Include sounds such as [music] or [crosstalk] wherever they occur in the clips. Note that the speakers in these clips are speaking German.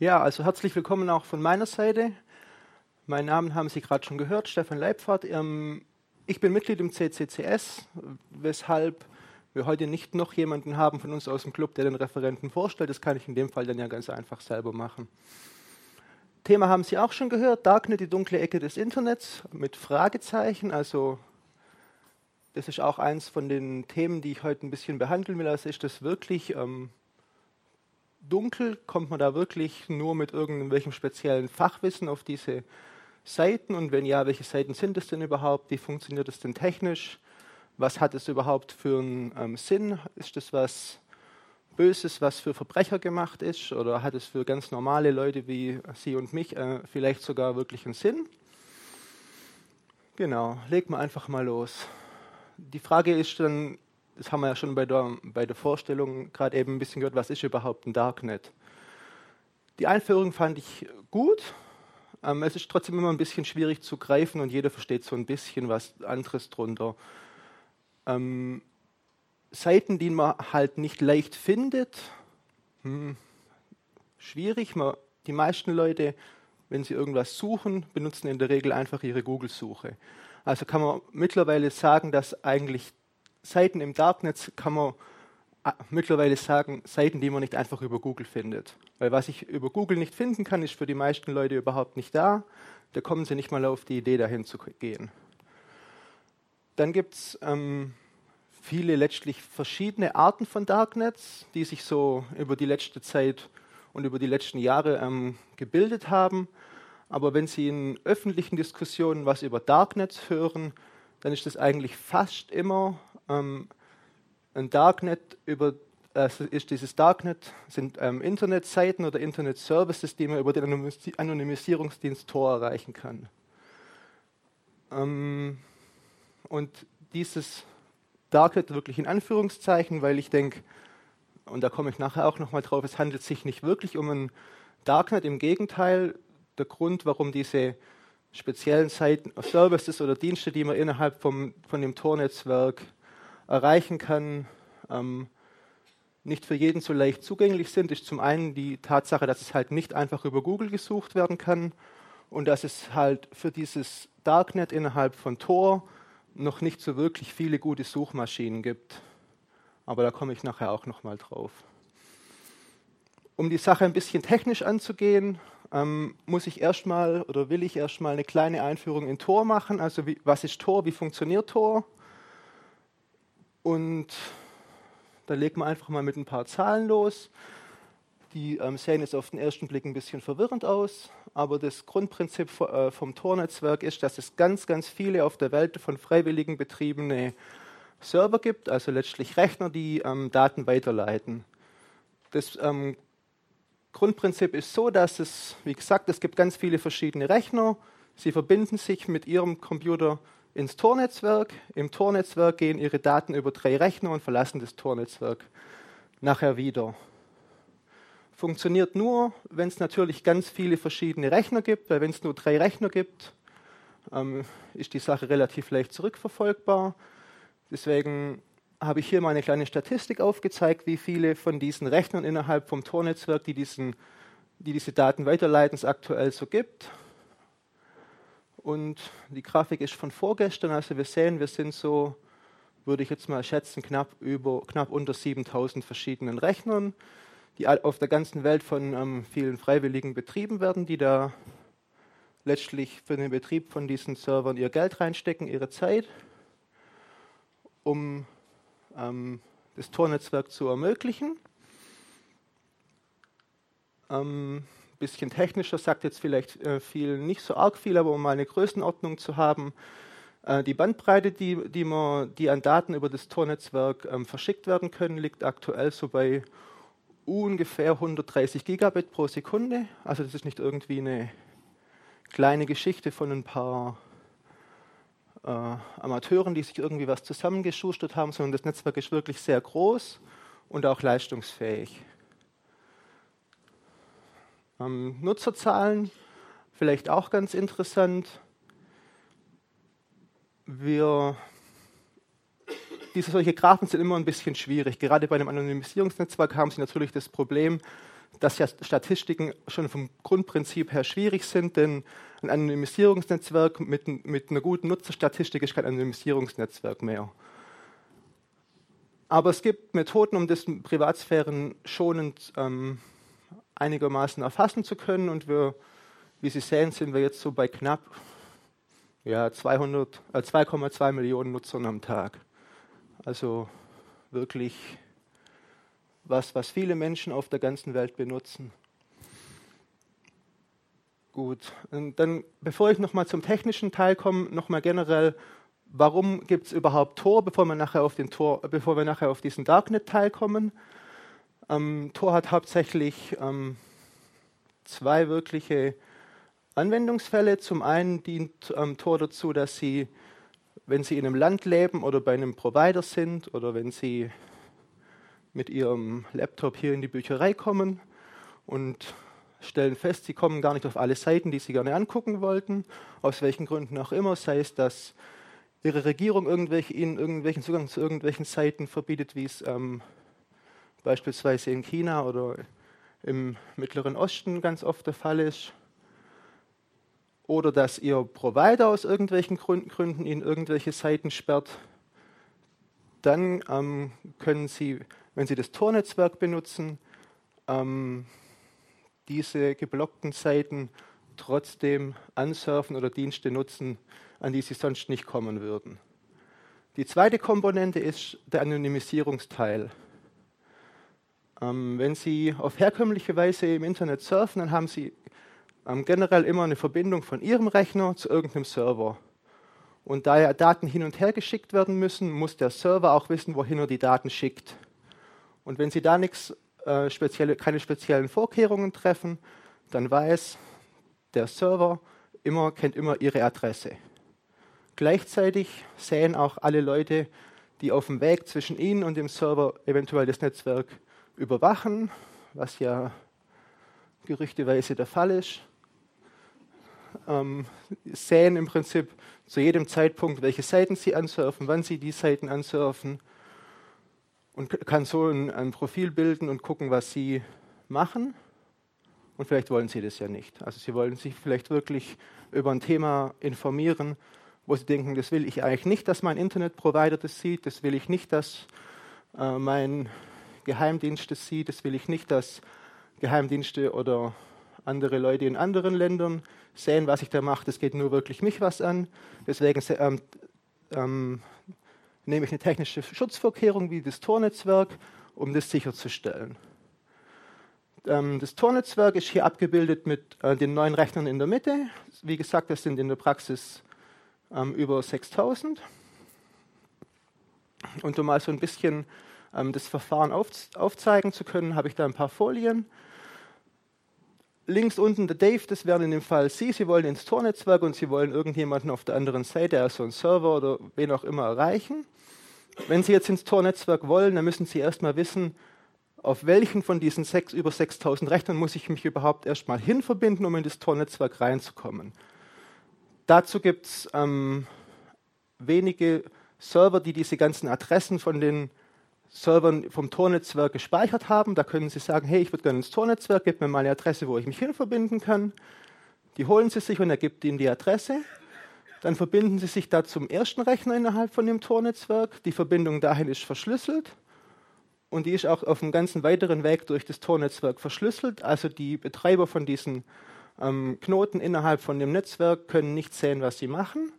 Ja, also herzlich willkommen auch von meiner Seite. Meinen Namen haben Sie gerade schon gehört, Stefan Leibfahrt. Ähm, ich bin Mitglied im CCCS, weshalb wir heute nicht noch jemanden haben von uns aus dem Club, der den Referenten vorstellt. Das kann ich in dem Fall dann ja ganz einfach selber machen. Thema haben Sie auch schon gehört, Darknet, die dunkle Ecke des Internets mit Fragezeichen. Also das ist auch eins von den Themen, die ich heute ein bisschen behandeln will. Also ist das wirklich ähm, dunkel? Kommt man da wirklich nur mit irgendwelchem speziellen Fachwissen auf diese Seiten? Und wenn ja, welche Seiten sind es denn überhaupt? Wie funktioniert es denn technisch? Was hat es überhaupt für einen ähm, Sinn? Ist das was Böses, was für Verbrecher gemacht ist? Oder hat es für ganz normale Leute wie Sie und mich äh, vielleicht sogar wirklich einen Sinn? Genau, legt man einfach mal los. Die Frage ist dann, das haben wir ja schon bei der, bei der Vorstellung gerade eben ein bisschen gehört, was ist überhaupt ein Darknet? Die Einführung fand ich gut. Ähm, es ist trotzdem immer ein bisschen schwierig zu greifen und jeder versteht so ein bisschen was anderes drunter. Ähm, Seiten, die man halt nicht leicht findet, hm, schwierig. Man, die meisten Leute, wenn sie irgendwas suchen, benutzen in der Regel einfach ihre Google-Suche. Also kann man mittlerweile sagen, dass eigentlich Seiten im Darknet kann man äh, mittlerweile sagen, Seiten, die man nicht einfach über Google findet. Weil was ich über Google nicht finden kann, ist für die meisten Leute überhaupt nicht da. Da kommen sie nicht mal auf die Idee, dahin zu gehen. Dann gibt es ähm, viele letztlich verschiedene Arten von Darknets, die sich so über die letzte Zeit und über die letzten Jahre ähm, gebildet haben. Aber wenn Sie in öffentlichen Diskussionen was über Darknets hören, dann ist das eigentlich fast immer ähm, ein Darknet über äh, ist dieses Darknet sind ähm, Internetseiten oder Internet-Services, die man über den Anonymisierungsdienst Tor erreichen kann. Ähm, und dieses Darknet wirklich in Anführungszeichen, weil ich denke, und da komme ich nachher auch nochmal drauf, es handelt sich nicht wirklich um ein Darknet, im Gegenteil, der Grund, warum diese speziellen Seiten, Services oder Dienste, die man innerhalb vom, von dem Tor-Netzwerk erreichen kann, ähm, nicht für jeden so leicht zugänglich sind, ist zum einen die Tatsache, dass es halt nicht einfach über Google gesucht werden kann und dass es halt für dieses Darknet innerhalb von Tor noch nicht so wirklich viele gute Suchmaschinen gibt. Aber da komme ich nachher auch nochmal drauf. Um die Sache ein bisschen technisch anzugehen, ähm, muss ich erstmal oder will ich erstmal eine kleine Einführung in Tor machen. Also wie, was ist Tor, wie funktioniert Tor? Und da legen wir einfach mal mit ein paar Zahlen los. Die ähm, sehen jetzt auf den ersten Blick ein bisschen verwirrend aus, aber das Grundprinzip äh, vom Tor-Netzwerk ist, dass es ganz, ganz viele auf der Welt von Freiwilligen betriebene Server gibt, also letztlich Rechner, die ähm, Daten weiterleiten. Das ähm, Grundprinzip ist so, dass es, wie gesagt, es gibt ganz viele verschiedene Rechner. Sie verbinden sich mit ihrem Computer ins Tornetzwerk. Im Tornetzwerk gehen Ihre Daten über drei Rechner und verlassen das Tornetzwerk nachher wieder. Funktioniert nur, wenn es natürlich ganz viele verschiedene Rechner gibt, weil wenn es nur drei Rechner gibt, ähm, ist die Sache relativ leicht zurückverfolgbar. Deswegen habe ich hier mal eine kleine Statistik aufgezeigt, wie viele von diesen Rechnern innerhalb vom Tornetzwerk, die, diesen, die diese Daten weiterleiten, es aktuell so gibt. Und die Grafik ist von vorgestern, also wir sehen, wir sind so, würde ich jetzt mal schätzen, knapp, über, knapp unter 7000 verschiedenen Rechnern, die auf der ganzen Welt von ähm, vielen Freiwilligen betrieben werden, die da letztlich für den Betrieb von diesen Servern ihr Geld reinstecken, ihre Zeit, um ähm, das Tornetzwerk zu ermöglichen. Ähm, bisschen technischer, sagt jetzt vielleicht äh, viel, nicht so arg viel, aber um mal eine Größenordnung zu haben. Äh, die Bandbreite, die, die, man, die an Daten über das Tornetzwerk ähm, verschickt werden können, liegt aktuell so bei ungefähr 130 Gigabit pro Sekunde. Also das ist nicht irgendwie eine kleine Geschichte von ein paar äh, Amateuren, die sich irgendwie was zusammengeschustert haben, sondern das Netzwerk ist wirklich sehr groß und auch leistungsfähig. Ähm, Nutzerzahlen, vielleicht auch ganz interessant. Wir, diese solche Graphen sind immer ein bisschen schwierig. Gerade bei einem Anonymisierungsnetzwerk haben Sie natürlich das Problem, dass ja Statistiken schon vom Grundprinzip her schwierig sind, denn ein Anonymisierungsnetzwerk mit, mit einer guten Nutzerstatistik ist kein Anonymisierungsnetzwerk mehr. Aber es gibt Methoden, um das Privatsphären schonend ähm, einigermaßen erfassen zu können. Und wir, wie Sie sehen, sind wir jetzt so bei knapp ja, 2,2 äh, Millionen Nutzern am Tag. Also wirklich was, was viele Menschen auf der ganzen Welt benutzen. Gut, und dann, bevor ich nochmal zum technischen Teil komme, nochmal generell, warum gibt es überhaupt Tor, bevor wir nachher auf, den Tor, bevor wir nachher auf diesen Darknet-Teil kommen. Ähm, Tor hat hauptsächlich ähm, zwei wirkliche Anwendungsfälle. Zum einen dient ähm, Tor dazu, dass Sie, wenn Sie in einem Land leben oder bei einem Provider sind oder wenn Sie mit Ihrem Laptop hier in die Bücherei kommen und stellen fest, Sie kommen gar nicht auf alle Seiten, die Sie gerne angucken wollten, aus welchen Gründen auch immer, sei es, dass Ihre Regierung irgendwelche, Ihnen irgendwelchen Zugang zu irgendwelchen Seiten verbietet, wie es ähm, beispielsweise in China oder im Mittleren Osten ganz oft der Fall ist. Oder dass Ihr Provider aus irgendwelchen Gründen Ihnen irgendwelche Seiten sperrt. Dann ähm, können Sie, wenn Sie das Tor-Netzwerk benutzen, ähm, diese geblockten Seiten trotzdem ansurfen oder Dienste nutzen, an die Sie sonst nicht kommen würden. Die zweite Komponente ist der Anonymisierungsteil. Ähm, wenn Sie auf herkömmliche Weise im Internet surfen, dann haben Sie ähm, generell immer eine Verbindung von Ihrem Rechner zu irgendeinem Server. Und da ja Daten hin und her geschickt werden müssen, muss der Server auch wissen, wohin er die Daten schickt. Und wenn Sie da nichts, äh, spezielle, keine speziellen Vorkehrungen treffen, dann weiß der Server immer, kennt immer Ihre Adresse. Gleichzeitig sehen auch alle Leute, die auf dem Weg zwischen Ihnen und dem Server eventuell das Netzwerk überwachen, was ja gerüchteweise der Fall ist, ähm, sehen im Prinzip zu jedem Zeitpunkt, welche Seiten sie ansurfen, wann sie die Seiten ansurfen und kann so ein, ein Profil bilden und gucken, was sie machen. Und vielleicht wollen sie das ja nicht. Also sie wollen sich vielleicht wirklich über ein Thema informieren, wo sie denken, das will ich eigentlich nicht, dass mein Internetprovider das sieht, das will ich nicht, dass äh, mein Geheimdienste sieht. Das will ich nicht, dass Geheimdienste oder andere Leute in anderen Ländern sehen, was ich da mache. Das geht nur wirklich mich was an. Deswegen ähm, ähm, nehme ich eine technische Schutzvorkehrung wie das Tornetzwerk, um das sicherzustellen. Ähm, das Tornetzwerk ist hier abgebildet mit äh, den neuen Rechnern in der Mitte. Wie gesagt, das sind in der Praxis ähm, über 6000. Und um mal so ein bisschen ähm, das Verfahren auf, aufzeigen zu können, habe ich da ein paar Folien. Links unten der Dave, das wären in dem Fall Sie. Sie wollen ins Tor-Netzwerk und Sie wollen irgendjemanden auf der anderen Seite, also einen Server oder wen auch immer, erreichen. Wenn Sie jetzt ins Tor-Netzwerk wollen, dann müssen Sie erstmal wissen, auf welchen von diesen sechs, über 6000 Rechnern muss ich mich überhaupt erstmal hinverbinden, um in das Tor-Netzwerk reinzukommen. Dazu gibt es ähm, wenige Server, die diese ganzen Adressen von den Servern vom Tornetzwerk gespeichert haben. Da können Sie sagen, hey, ich würde gerne ins Tornetzwerk, gib mir mal eine Adresse, wo ich mich hin verbinden kann. Die holen Sie sich und er gibt Ihnen die Adresse. Dann verbinden Sie sich da zum ersten Rechner innerhalb von dem Tornetzwerk. Die Verbindung dahin ist verschlüsselt und die ist auch auf dem ganzen weiteren Weg durch das Tornetzwerk verschlüsselt. Also die Betreiber von diesen ähm, Knoten innerhalb von dem Netzwerk können nicht sehen, was sie machen.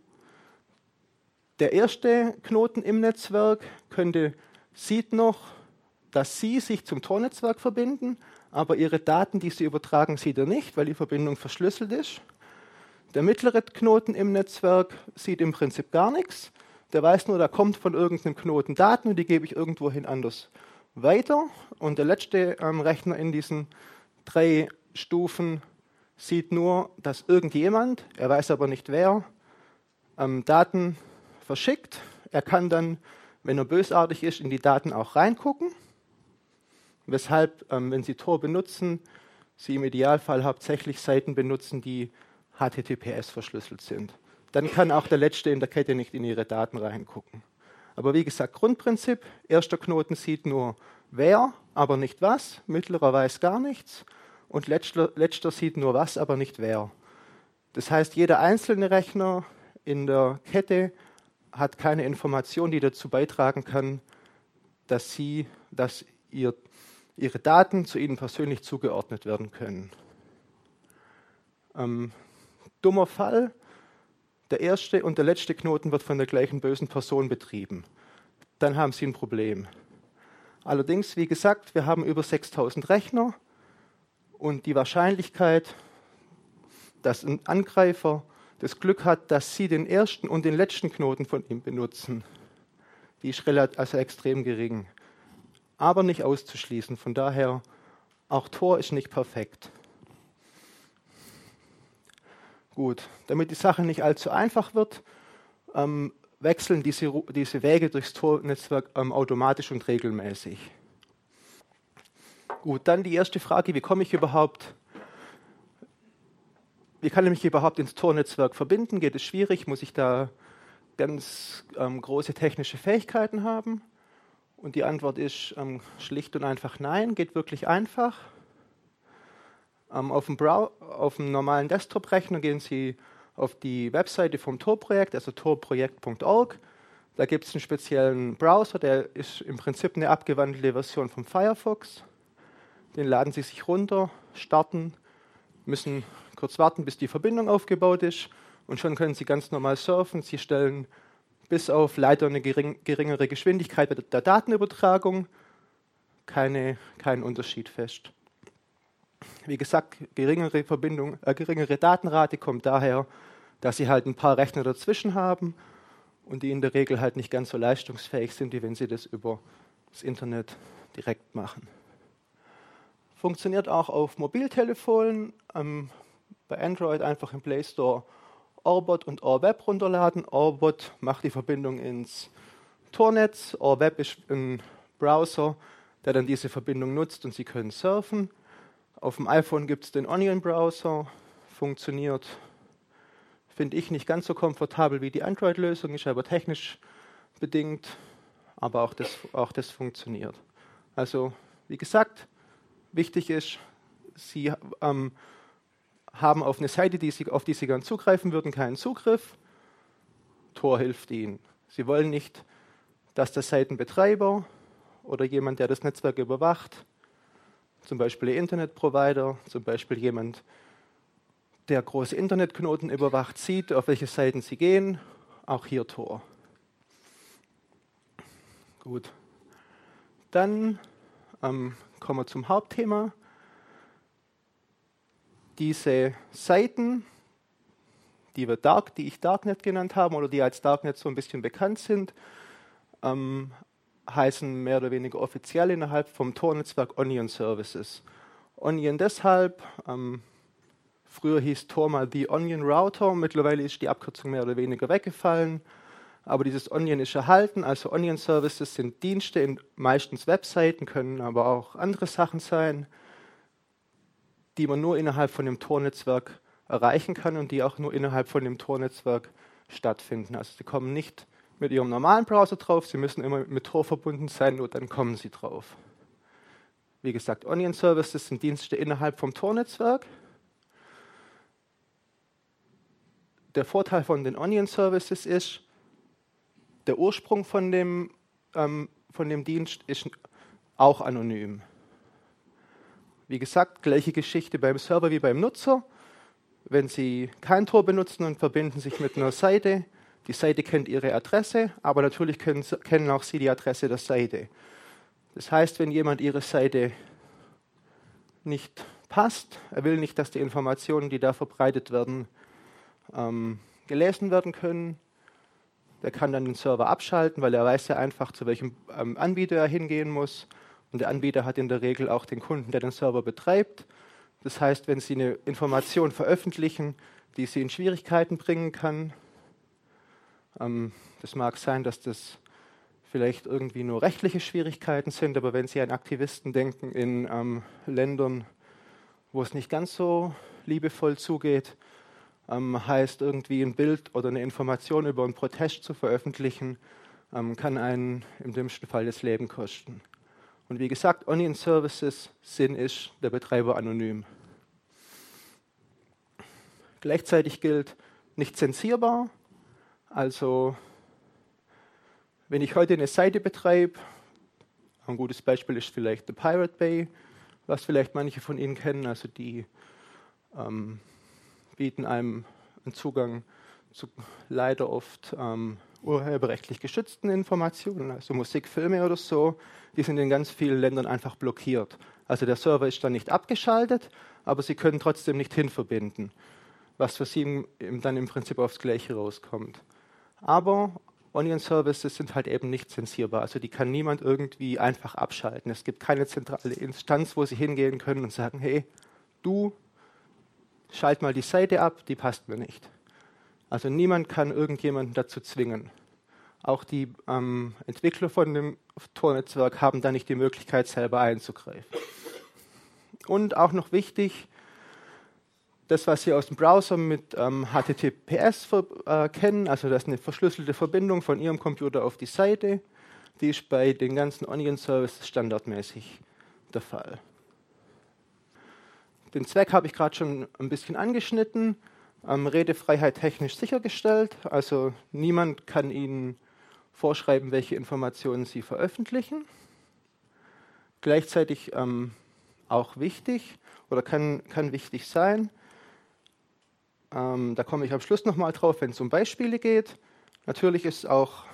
Der erste Knoten im Netzwerk könnte sieht noch, dass Sie sich zum Tornetzwerk verbinden, aber Ihre Daten, die Sie übertragen, sieht er nicht, weil die Verbindung verschlüsselt ist. Der mittlere Knoten im Netzwerk sieht im Prinzip gar nichts. Der weiß nur, da kommt von irgendeinem Knoten Daten und die gebe ich irgendwohin anders weiter. Und der letzte ähm, Rechner in diesen drei Stufen sieht nur, dass irgendjemand, er weiß aber nicht wer, ähm, Daten verschickt. Er kann dann wenn er bösartig ist, in die Daten auch reingucken. Weshalb, ähm, wenn Sie Tor benutzen, Sie im Idealfall hauptsächlich Seiten benutzen, die HTTPS verschlüsselt sind. Dann kann auch der Letzte in der Kette nicht in Ihre Daten reingucken. Aber wie gesagt, Grundprinzip, erster Knoten sieht nur, wer aber nicht was, mittlerer weiß gar nichts und letzter, letzter sieht nur was, aber nicht wer. Das heißt, jeder einzelne Rechner in der Kette hat keine Information, die dazu beitragen kann, dass sie, dass ihr, ihre Daten zu ihnen persönlich zugeordnet werden können. Ähm, dummer Fall, der erste und der letzte Knoten wird von der gleichen bösen Person betrieben. Dann haben Sie ein Problem. Allerdings, wie gesagt, wir haben über 6000 Rechner und die Wahrscheinlichkeit, dass ein Angreifer das Glück hat, dass Sie den ersten und den letzten Knoten von ihm benutzen, die ist also extrem gering. Aber nicht auszuschließen. Von daher, auch Tor ist nicht perfekt. Gut, damit die Sache nicht allzu einfach wird, ähm, wechseln diese, diese Wege durchs Tornetzwerk ähm, automatisch und regelmäßig. Gut, dann die erste Frage, wie komme ich überhaupt, wie kann ich mich überhaupt ins Tornetzwerk verbinden? Geht es schwierig? Muss ich da ganz ähm, große technische Fähigkeiten haben? Und die Antwort ist ähm, schlicht und einfach nein, geht wirklich einfach. Ähm, auf, dem auf, dem normalen Desktop-Rechner gehen Sie auf die Webseite vom Tor-Projekt, also torprojekt.org. Da gibt es einen speziellen Browser, der ist im Prinzip eine abgewandelte Version vom Firefox. Den laden Sie sich runter, starten, müssen kurz warten, bis die Verbindung aufgebaut ist und schon können Sie ganz normal surfen. Sie stellen bis auf leider eine gering, geringere Geschwindigkeit bei der Datenübertragung keine, keinen Unterschied fest. Wie gesagt, geringere Verbindung, äh, geringere Datenrate kommt daher, dass Sie halt ein paar Rechner dazwischen haben und die in der Regel halt nicht ganz so leistungsfähig sind, wie wenn Sie das über das Internet direkt machen. Funktioniert auch auf Mobiltelefonen. Ähm, bei Android einfach im Play Store Orbot und OrWeb runterladen. Orbot macht die Verbindung ins Tornetz. OrWeb ist ein Browser, der dann diese Verbindung nutzt und Sie können surfen. Auf dem iPhone gibt es den Onion Browser, funktioniert, finde ich, nicht ganz so komfortabel wie die Android-Lösung, ist aber technisch bedingt, aber auch das, auch das funktioniert. Also, wie gesagt, Wichtig ist, Sie ähm, haben auf eine Seite, die Sie, auf die Sie gern zugreifen würden, keinen Zugriff. Tor hilft Ihnen. Sie wollen nicht, dass der Seitenbetreiber oder jemand, der das Netzwerk überwacht, zum Beispiel Ihr Internetprovider, zum Beispiel jemand, der große Internetknoten überwacht, sieht, auf welche Seiten Sie gehen. Auch hier Tor. Gut. Dann ähm, kommen wir zum Hauptthema. Diese Seiten, die, wir Dark, die ich Darknet genannt habe oder die als Darknet so ein bisschen bekannt sind, ähm, heißen mehr oder weniger offiziell innerhalb vom Tor-Netzwerk Onion Services. Onion deshalb, ähm, früher hieß Tor mal The Onion Router, mittlerweile ist die Abkürzung mehr oder weniger weggefallen aber dieses Onion ist erhalten. Also Onion Services sind Dienste, in meistens Webseiten, können aber auch andere Sachen sein, die man nur innerhalb von dem Tor-Netzwerk erreichen kann und die auch nur innerhalb von dem Tor-Netzwerk stattfinden. Also sie kommen nicht mit ihrem normalen Browser drauf, sie müssen immer mit Tor verbunden sein, nur dann kommen sie drauf. Wie gesagt, Onion Services sind Dienste innerhalb vom Tor-Netzwerk. Der Vorteil von den Onion Services ist, der Ursprung von dem, ähm, von dem Dienst ist auch anonym. Wie gesagt, gleiche Geschichte beim Server wie beim Nutzer. Wenn Sie kein Tor benutzen und verbinden sich mit einer Seite, die Seite kennt Ihre Adresse, aber natürlich können, kennen auch Sie die Adresse der Seite. Das heißt, wenn jemand Ihre Seite nicht passt, er will nicht, dass die Informationen, die da verbreitet werden, ähm, gelesen werden können, der kann dann den Server abschalten, weil er weiß ja einfach, zu welchem ähm, Anbieter er hingehen muss. Und der Anbieter hat in der Regel auch den Kunden, der den Server betreibt. Das heißt, wenn Sie eine Information veröffentlichen, die Sie in Schwierigkeiten bringen kann, ähm, das mag sein, dass das vielleicht irgendwie nur rechtliche Schwierigkeiten sind, aber wenn Sie an Aktivisten denken in ähm, Ländern, wo es nicht ganz so liebevoll zugeht, ähm, heißt irgendwie ein Bild oder eine Information über einen Protest zu veröffentlichen, ähm, kann einen im dümmsten Fall das Leben kosten. Und wie gesagt, Onion Services Sinn ist der Betreiber anonym. Gleichzeitig gilt nicht zensierbar. Also wenn ich heute eine Seite betreibe, ein gutes Beispiel ist vielleicht The Pirate Bay, was vielleicht manche von Ihnen kennen. Also die ähm, bieten einem einen Zugang zu leider oft ähm, urheberrechtlich geschützten Informationen, also Musik, Filme oder so, die sind in ganz vielen Ländern einfach blockiert. Also der Server ist dann nicht abgeschaltet, aber Sie können trotzdem nicht hinverbinden, was für Sie dann im Prinzip aufs Gleiche rauskommt. Aber Onion Services sind halt eben nicht zensierbar, also die kann niemand irgendwie einfach abschalten. Es gibt keine zentrale Instanz, wo Sie hingehen können und sagen, hey, du schalt mal die Seite ab, die passt mir nicht. Also niemand kann irgendjemanden dazu zwingen. Auch die ähm, Entwickler von dem Tor-Netzwerk haben da nicht die Möglichkeit, selber einzugreifen. Und auch noch wichtig, das, was Sie aus dem Browser mit ähm, HTTPS äh, kennen, also das ist eine verschlüsselte Verbindung von Ihrem Computer auf die Seite, die ist bei den ganzen Onion Services standardmäßig der Fall. Den Zweck habe ich gerade schon ein bisschen angeschnitten ähm, Redefreiheit technisch sichergestellt. Also niemand kann Ihnen vorschreiben, welche Informationen Sie veröffentlichen. Gleichzeitig ähm, auch wichtig oder kann, kann wichtig sein, ähm, da komme ich am Schluss nochmal drauf, wenn es um Beispiele geht. Natürlich ist auch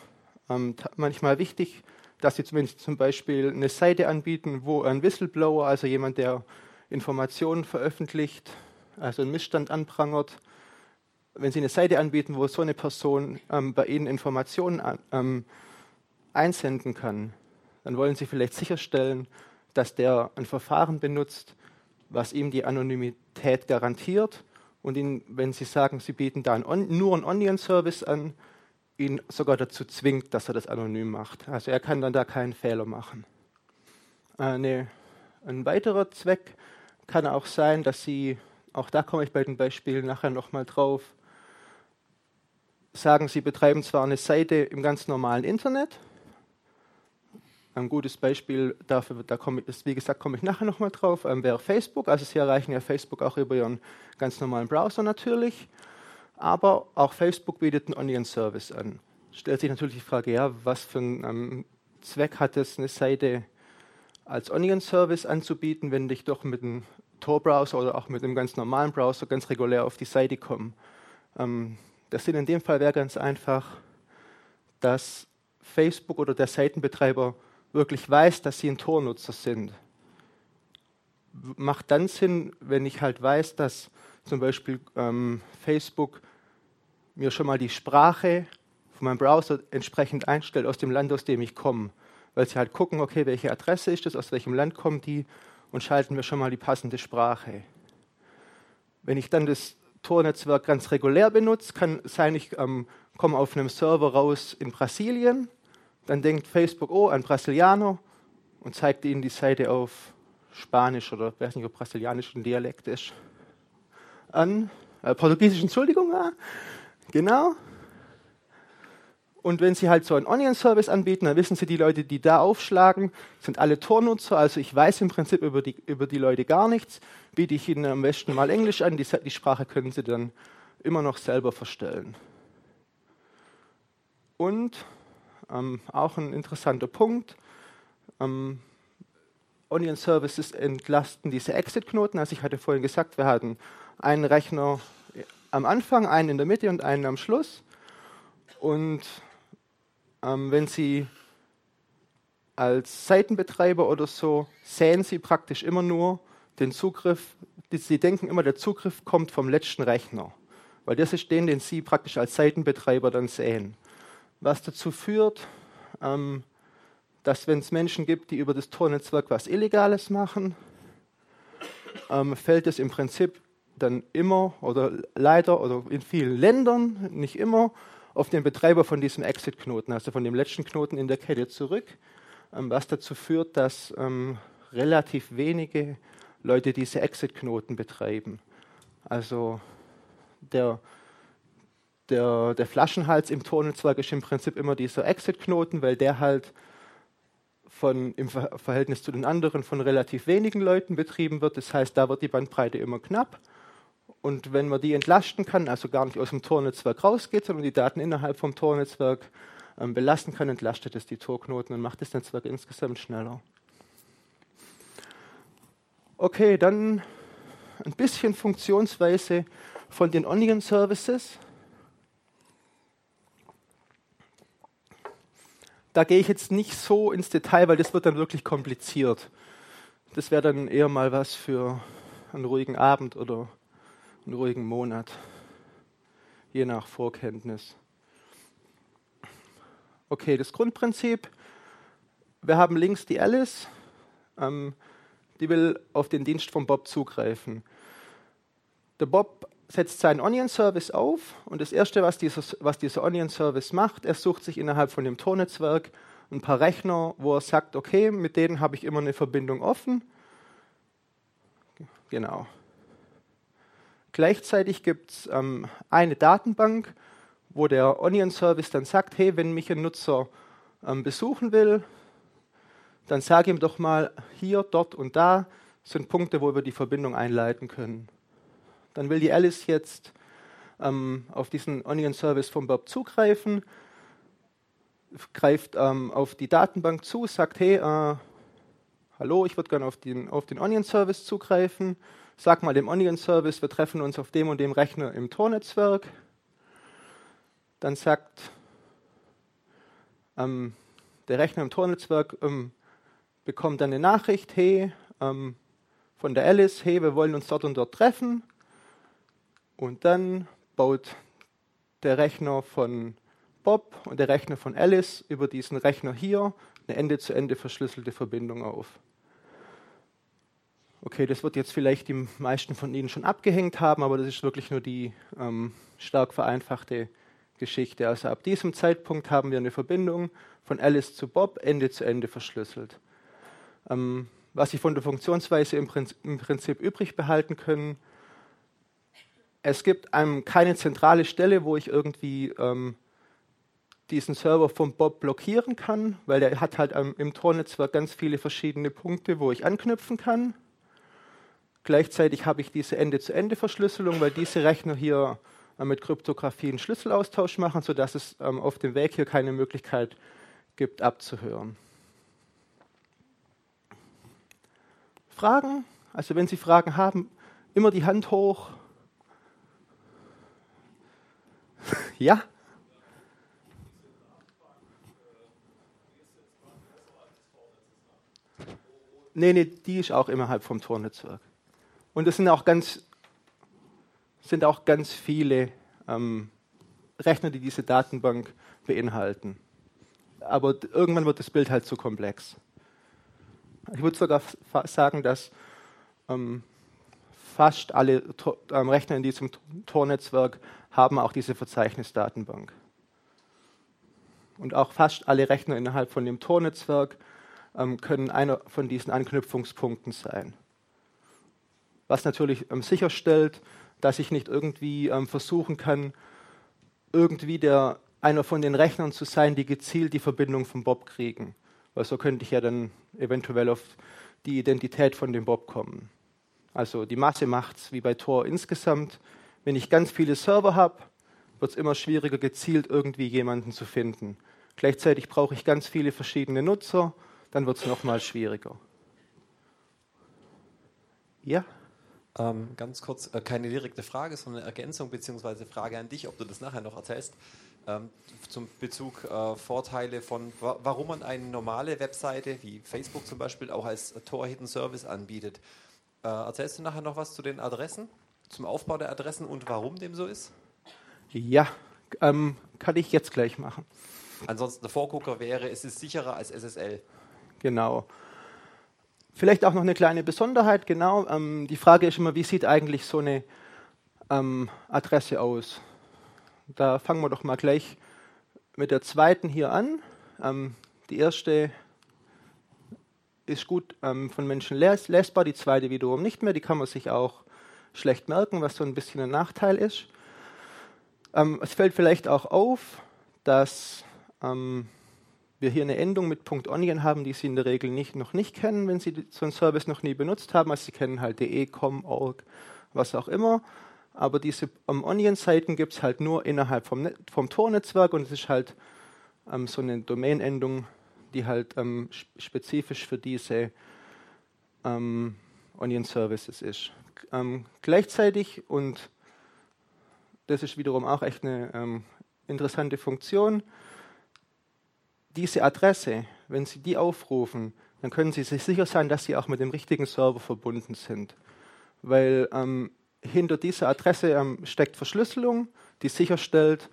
ähm, manchmal wichtig, dass Sie zumindest zum Beispiel eine Seite anbieten, wo ein Whistleblower, also jemand, der Informationen veröffentlicht, also einen Missstand anprangert, wenn Sie eine Seite anbieten, wo so eine Person ähm, bei Ihnen Informationen ähm, einsenden kann, dann wollen Sie vielleicht sicherstellen, dass der ein Verfahren benutzt, was ihm die Anonymität garantiert und ihn, wenn Sie sagen, Sie bieten da einen nur einen Onion-Service an, ihn sogar dazu zwingt, dass er das anonym macht. Also er kann dann da keinen Fehler machen. Eine, ein weiterer Zweck kann auch sein, dass Sie, auch da komme ich bei den Beispielen nachher nochmal drauf, sagen, sie betreiben zwar eine Seite im ganz normalen Internet. Ein gutes Beispiel dafür, da komme ich, wie gesagt, komme ich nachher nochmal drauf, ähm, wäre Facebook. Also Sie erreichen ja Facebook auch über Ihren ganz normalen Browser natürlich. Aber auch Facebook bietet einen Onion-Service an. Stellt sich natürlich die Frage, ja, was für einen ähm, Zweck hat es, eine Seite als Onion-Service anzubieten, wenn ich doch mit einem Tor-Browser oder auch mit einem ganz normalen Browser ganz regulär auf die Seite komme. Ähm, der Sinn in dem Fall wäre ganz einfach, dass Facebook oder der Seitenbetreiber wirklich weiß, dass sie ein Tornutzer sind. Macht dann Sinn, wenn ich halt weiß, dass zum Beispiel ähm, Facebook mir schon mal die Sprache von meinem Browser entsprechend einstellt aus dem Land, aus dem ich komme. Weil sie halt gucken, okay, welche Adresse ist das, aus welchem Land kommt die und schalten mir schon mal die passende Sprache. Wenn ich dann das Tor-Netzwerk ganz regulär benutzt, kann sein, ich ähm, komme auf einem Server raus in Brasilien, dann denkt Facebook, oh, ein Brasilianer und zeigt ihnen die Seite auf Spanisch oder weiß nicht, ob brasilianisch ein Dialekt ist. An, äh, Portugiesisch, Entschuldigung, ja, genau. Und wenn Sie halt so einen Onion-Service anbieten, dann wissen Sie, die Leute, die da aufschlagen, sind alle Tornutzer. Also ich weiß im Prinzip über die, über die Leute gar nichts. Biete ich Ihnen am besten mal Englisch an. Die, die Sprache können Sie dann immer noch selber verstellen. Und ähm, auch ein interessanter Punkt. Ähm, Onion Services entlasten diese Exit-Knoten. Also ich hatte vorhin gesagt, wir hatten einen Rechner am Anfang, einen in der Mitte und einen am Schluss. Und ähm, wenn Sie als Seitenbetreiber oder so sehen Sie praktisch immer nur den Zugriff, Sie denken immer, der Zugriff kommt vom letzten Rechner, weil das ist den, den Sie praktisch als Seitenbetreiber dann sehen. Was dazu führt, ähm, dass wenn es Menschen gibt, die über das Tornetzwerk was Illegales machen, ähm, fällt es im Prinzip dann immer oder leider oder in vielen Ländern, nicht immer, auf den Betreiber von diesem Exit-Knoten, also von dem letzten Knoten in der Kette zurück, ähm, was dazu führt, dass ähm, relativ wenige Leute diese Exit-Knoten betreiben. Also der, der, der Flaschenhals im Tonnetzwerk ist im Prinzip immer dieser Exit-Knoten, weil der halt von, im Verhältnis zu den anderen von relativ wenigen Leuten betrieben wird. Das heißt, da wird die Bandbreite immer knapp. Und wenn man die entlasten kann, also gar nicht aus dem Tornetzwerk rausgeht, sondern die Daten innerhalb vom Tornetzwerk ähm, belasten kann, entlastet es die Torknoten und macht das Netzwerk insgesamt schneller. Okay, dann ein bisschen Funktionsweise von den Onion Services. Da gehe ich jetzt nicht so ins Detail, weil das wird dann wirklich kompliziert. Das wäre dann eher mal was für einen ruhigen Abend oder einen ruhigen Monat, je nach Vorkenntnis. Okay, das Grundprinzip. Wir haben links die Alice, ähm, die will auf den Dienst von Bob zugreifen. Der Bob setzt seinen Onion-Service auf und das Erste, was dieser, was dieser Onion-Service macht, er sucht sich innerhalb von dem Tornetzwerk ein paar Rechner, wo er sagt, okay, mit denen habe ich immer eine Verbindung offen. Genau. Gleichzeitig gibt es ähm, eine Datenbank, wo der Onion-Service dann sagt, hey, wenn mich ein Nutzer ähm, besuchen will, dann sage ihm doch mal, hier, dort und da sind Punkte, wo wir die Verbindung einleiten können. Dann will die Alice jetzt ähm, auf diesen Onion-Service vom Bob zugreifen, greift ähm, auf die Datenbank zu, sagt, hey, äh, hallo, ich würde gerne auf den, auf den Onion-Service zugreifen. Sag mal dem Onion-Service, wir treffen uns auf dem und dem Rechner im Tor-Netzwerk. Dann sagt ähm, der Rechner im Tor-Netzwerk, ähm, bekommt dann eine Nachricht, hey, ähm, von der Alice, hey, wir wollen uns dort und dort treffen. Und dann baut der Rechner von Bob und der Rechner von Alice über diesen Rechner hier eine Ende-zu-Ende -Ende verschlüsselte Verbindung auf. Okay, das wird jetzt vielleicht die meisten von Ihnen schon abgehängt haben, aber das ist wirklich nur die ähm, stark vereinfachte Geschichte. Also ab diesem Zeitpunkt haben wir eine Verbindung von Alice zu Bob Ende zu Ende verschlüsselt. Ähm, was Sie von der Funktionsweise im Prinzip, im Prinzip übrig behalten können, es gibt einem keine zentrale Stelle, wo ich irgendwie ähm, diesen Server vom Bob blockieren kann, weil der hat halt ähm, im Tor-Netzwerk ganz viele verschiedene Punkte, wo ich anknüpfen kann. Gleichzeitig habe ich diese Ende-zu-Ende-Verschlüsselung, weil diese Rechner hier äh, mit Kryptographie einen Schlüsselaustausch machen, sodass es ähm, auf dem Weg hier keine Möglichkeit gibt, abzuhören. Fragen? Also wenn Sie Fragen haben, immer die Hand hoch. [laughs] ja? Nee, nee, die ist auch innerhalb vom Tornetzwerk. Und es sind auch ganz, sind auch ganz viele ähm, Rechner, die diese Datenbank beinhalten. Aber irgendwann wird das Bild halt zu komplex. Ich würde sogar sagen, dass ähm, fast alle ähm, Rechner in diesem Tor-Netzwerk haben auch diese Verzeichnisdatenbank. Und auch fast alle Rechner innerhalb von dem Tor-Netzwerk ähm, können einer von diesen Anknüpfungspunkten sein. Was natürlich ähm, sicherstellt, dass ich nicht irgendwie ähm, versuchen kann, irgendwie der, einer von den Rechnern zu sein, die gezielt die Verbindung von Bob kriegen. Weil so könnte ich ja dann eventuell auf die Identität von dem Bob kommen. Also die Masse macht es wie bei Tor insgesamt. Wenn ich ganz viele Server habe, wird es immer schwieriger, gezielt irgendwie jemanden zu finden. Gleichzeitig brauche ich ganz viele verschiedene Nutzer, dann wird es nochmal schwieriger. Ja? Ähm, ganz kurz, äh, keine direkte Frage, sondern eine Ergänzung bzw. Frage an dich, ob du das nachher noch erzählst. Ähm, zum Bezug äh, Vorteile von, wa warum man eine normale Webseite wie Facebook zum Beispiel auch als Tor Hidden Service anbietet. Äh, erzählst du nachher noch was zu den Adressen, zum Aufbau der Adressen und warum dem so ist? Ja, ähm, kann ich jetzt gleich machen. Ansonsten der Vorgucker wäre, es ist sicherer als SSL. Genau. Vielleicht auch noch eine kleine Besonderheit, genau. Ähm, die Frage ist immer, wie sieht eigentlich so eine ähm, Adresse aus? Da fangen wir doch mal gleich mit der zweiten hier an. Ähm, die erste ist gut ähm, von Menschen les lesbar, die zweite wiederum nicht mehr. Die kann man sich auch schlecht merken, was so ein bisschen ein Nachteil ist. Ähm, es fällt vielleicht auch auf, dass ähm, wir hier eine Endung mit .onion haben, die Sie in der Regel nicht, noch nicht kennen, wenn Sie so einen Service noch nie benutzt haben. Also Sie kennen halt de, com, org, was auch immer. Aber diese um, Onion-Seiten gibt es halt nur innerhalb vom, vom Tor-Netzwerk und es ist halt ähm, so eine Domain-Endung, die halt ähm, spezifisch für diese ähm, Onion Services ist. Ähm, gleichzeitig, und das ist wiederum auch echt eine ähm, interessante Funktion, diese Adresse, wenn Sie die aufrufen, dann können Sie sich sicher sein, dass Sie auch mit dem richtigen Server verbunden sind. Weil ähm, hinter dieser Adresse ähm, steckt Verschlüsselung, die sicherstellt,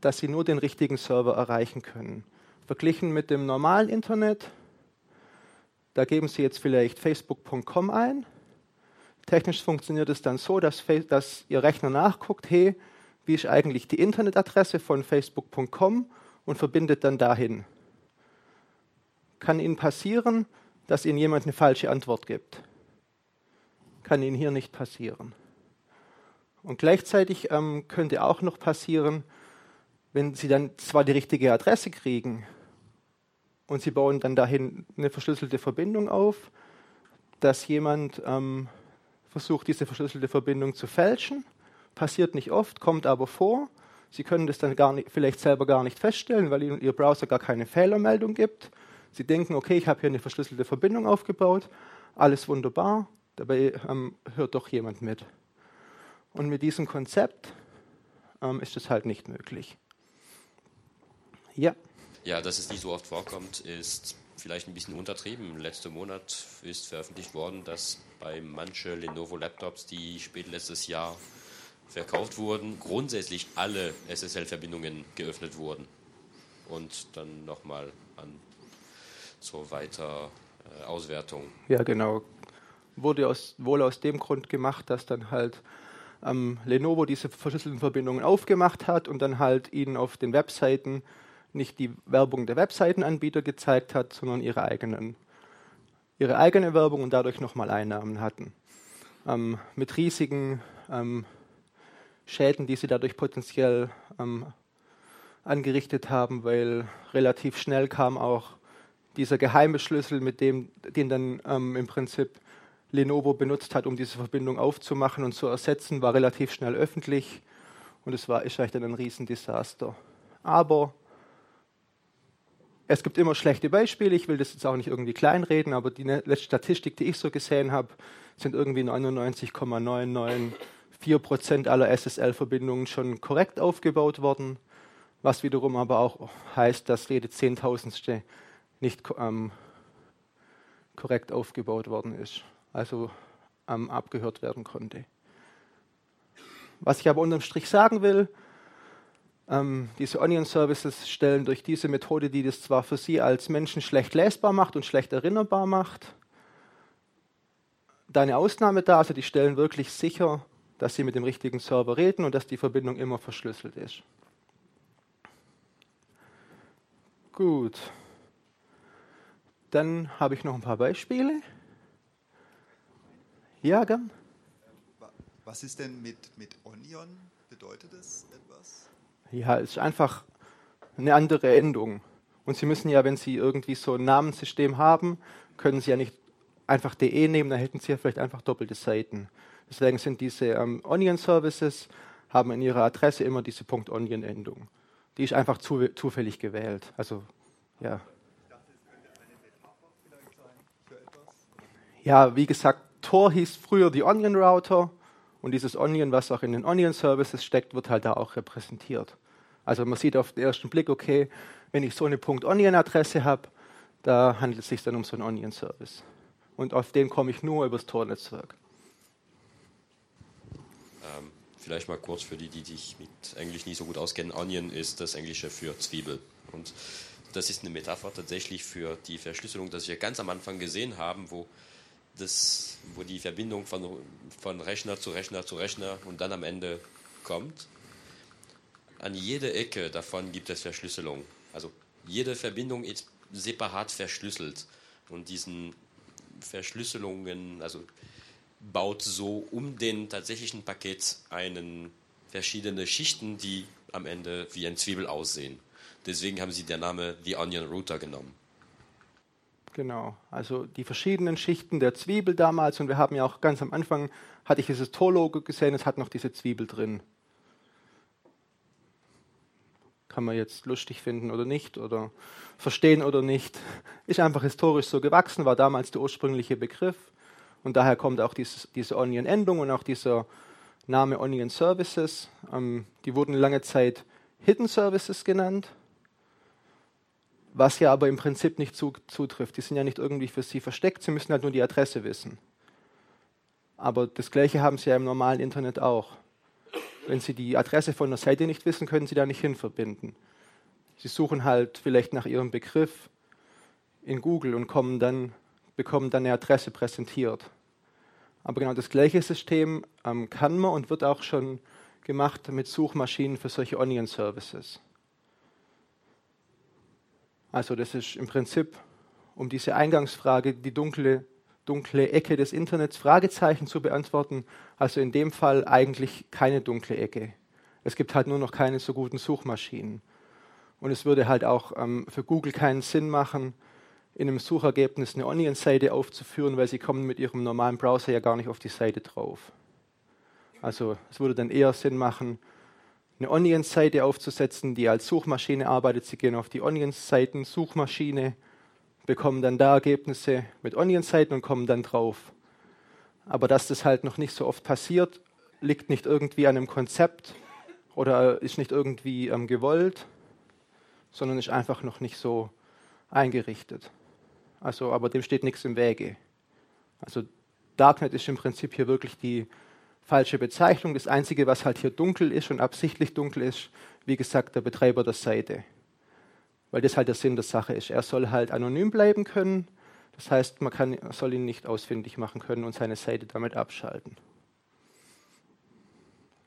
dass Sie nur den richtigen Server erreichen können. Verglichen mit dem normalen Internet, da geben Sie jetzt vielleicht facebook.com ein. Technisch funktioniert es dann so, dass, dass Ihr Rechner nachguckt, hey, wie ist eigentlich die Internetadresse von facebook.com und verbindet dann dahin. Kann Ihnen passieren, dass Ihnen jemand eine falsche Antwort gibt. Kann Ihnen hier nicht passieren. Und gleichzeitig ähm, könnte auch noch passieren, wenn Sie dann zwar die richtige Adresse kriegen und Sie bauen dann dahin eine verschlüsselte Verbindung auf, dass jemand ähm, versucht, diese verschlüsselte Verbindung zu fälschen. Passiert nicht oft, kommt aber vor. Sie können das dann gar nicht, vielleicht selber gar nicht feststellen, weil Ihnen Ihr Browser gar keine Fehlermeldung gibt. Sie denken, okay, ich habe hier eine verschlüsselte Verbindung aufgebaut, alles wunderbar, dabei ähm, hört doch jemand mit. Und mit diesem Konzept ähm, ist es halt nicht möglich. Ja. Ja, dass es nicht so oft vorkommt, ist vielleicht ein bisschen untertrieben. Letzten Monat ist veröffentlicht worden, dass bei manchen Lenovo Laptops, die spät letztes Jahr verkauft wurden, grundsätzlich alle SSL-Verbindungen geöffnet wurden. Und dann nochmal an zur weiter äh, Auswertung. Ja, genau. Wurde aus, wohl aus dem Grund gemacht, dass dann halt ähm, Lenovo diese verschlüsselten Verbindungen aufgemacht hat und dann halt ihnen auf den Webseiten nicht die Werbung der Webseitenanbieter gezeigt hat, sondern ihre eigenen ihre eigene Werbung und dadurch nochmal Einnahmen hatten. Ähm, mit riesigen ähm, Schäden, die sie dadurch potenziell ähm, angerichtet haben, weil relativ schnell kam auch dieser geheime Schlüssel, mit dem, den dann ähm, im Prinzip Lenovo benutzt hat, um diese Verbindung aufzumachen und zu ersetzen, war relativ schnell öffentlich und es war ist dann ein Riesendesaster. Aber es gibt immer schlechte Beispiele, ich will das jetzt auch nicht irgendwie kleinreden, aber die ne, letzte Statistik, die ich so gesehen habe, sind irgendwie 99,99 4% aller SSL-Verbindungen schon korrekt aufgebaut worden, was wiederum aber auch heißt, dass jede Zehntausendste nicht ähm, korrekt aufgebaut worden ist, also ähm, abgehört werden konnte. Was ich aber unterm Strich sagen will, ähm, diese Onion Services stellen durch diese Methode, die das zwar für Sie als Menschen schlecht lesbar macht und schlecht erinnerbar macht, da eine Ausnahme dar, also die stellen wirklich sicher, dass Sie mit dem richtigen Server reden und dass die Verbindung immer verschlüsselt ist. Gut. Dann habe ich noch ein paar Beispiele. Ja, gern. Was ist denn mit, mit Onion? Bedeutet das etwas? Ja, es ist einfach eine andere Endung. Und Sie müssen ja, wenn Sie irgendwie so ein Namenssystem haben, können Sie ja nicht einfach de nehmen, dann hätten Sie ja vielleicht einfach doppelte Seiten. Deswegen sind diese ähm, Onion Services, haben in ihrer Adresse immer diese .onion-Endung. Die ist einfach zu, zufällig gewählt. Also, ja. Ja, wie gesagt, Tor hieß früher die Onion Router und dieses Onion, was auch in den Onion Services steckt, wird halt da auch repräsentiert. Also man sieht auf den ersten Blick, okay, wenn ich so eine .onion-Adresse habe, da handelt es sich dann um so einen Onion-Service. Und auf den komme ich nur über das Tor-Netzwerk. Ähm, vielleicht mal kurz für die, die sich mit Englisch nicht so gut auskennen. Onion ist das Englische für Zwiebel. Und das ist eine Metapher tatsächlich für die Verschlüsselung, das wir ganz am Anfang gesehen haben, wo das, wo die Verbindung von, von Rechner zu Rechner zu Rechner und dann am Ende kommt. An jeder Ecke davon gibt es Verschlüsselung. Also jede Verbindung ist separat verschlüsselt. Und diesen Verschlüsselungen, also baut so um den tatsächlichen Paket einen verschiedene Schichten, die am Ende wie ein Zwiebel aussehen. Deswegen haben sie den Namen The Onion Router genommen. Genau, also die verschiedenen Schichten der Zwiebel damals und wir haben ja auch ganz am Anfang, hatte ich dieses Tor-Logo gesehen, es hat noch diese Zwiebel drin. Kann man jetzt lustig finden oder nicht oder verstehen oder nicht. Ist einfach historisch so gewachsen, war damals der ursprüngliche Begriff und daher kommt auch dieses, diese Onion-Endung und auch dieser Name Onion Services. Ähm, die wurden lange Zeit Hidden Services genannt was ja aber im Prinzip nicht zu, zutrifft. Die sind ja nicht irgendwie für Sie versteckt, Sie müssen halt nur die Adresse wissen. Aber das Gleiche haben Sie ja im normalen Internet auch. Wenn Sie die Adresse von einer Seite nicht wissen, können Sie da nicht hin verbinden. Sie suchen halt vielleicht nach Ihrem Begriff in Google und kommen dann, bekommen dann eine Adresse präsentiert. Aber genau das gleiche System ähm, kann man und wird auch schon gemacht mit Suchmaschinen für solche Onion-Services. Also das ist im Prinzip um diese Eingangsfrage, die dunkle, dunkle Ecke des Internets, Fragezeichen zu beantworten. Also in dem Fall eigentlich keine dunkle Ecke. Es gibt halt nur noch keine so guten Suchmaschinen. Und es würde halt auch ähm, für Google keinen Sinn machen, in einem Suchergebnis eine Onion-Seite aufzuführen, weil sie kommen mit ihrem normalen Browser ja gar nicht auf die Seite drauf. Also es würde dann eher Sinn machen, eine Onion-Seite aufzusetzen, die als Suchmaschine arbeitet. Sie gehen auf die Onion-Seiten-Suchmaschine, bekommen dann da Ergebnisse mit Onion-Seiten und kommen dann drauf. Aber dass das halt noch nicht so oft passiert, liegt nicht irgendwie an einem Konzept oder ist nicht irgendwie ähm, gewollt, sondern ist einfach noch nicht so eingerichtet. Also, aber dem steht nichts im Wege. Also Darknet ist im Prinzip hier wirklich die falsche Bezeichnung. Das Einzige, was halt hier dunkel ist und absichtlich dunkel ist, wie gesagt, der Betreiber der Seite. Weil das halt der Sinn der Sache ist. Er soll halt anonym bleiben können. Das heißt, man kann, soll ihn nicht ausfindig machen können und seine Seite damit abschalten.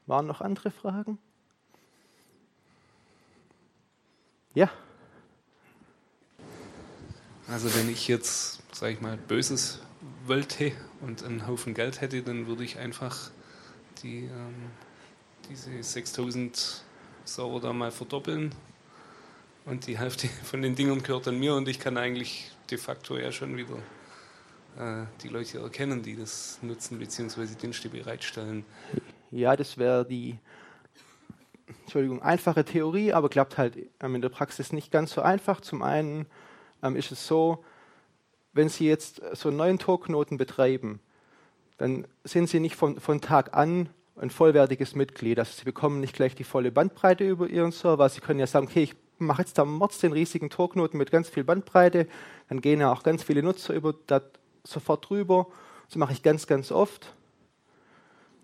Waren noch andere Fragen? Ja. Also wenn ich jetzt, sage ich mal, Böses wollte und einen Haufen Geld hätte, dann würde ich einfach die, ähm, diese 6000 Server da mal verdoppeln und die Hälfte [laughs] von den Dingen gehört an mir und ich kann eigentlich de facto ja schon wieder äh, die Leute erkennen, die das nutzen bzw. Dienste bereitstellen. Ja, das wäre die Entschuldigung, einfache Theorie, aber klappt halt ähm, in der Praxis nicht ganz so einfach. Zum einen ähm, ist es so, wenn Sie jetzt so einen neuen Torknoten betreiben, dann sind Sie nicht von, von Tag an ein vollwertiges Mitglied. Also Sie bekommen nicht gleich die volle Bandbreite über Ihren Server. Sie können ja sagen, okay, ich mache jetzt da Mords den riesigen Torknoten mit ganz viel Bandbreite. Dann gehen ja auch ganz viele Nutzer über da sofort drüber. Das mache ich ganz, ganz oft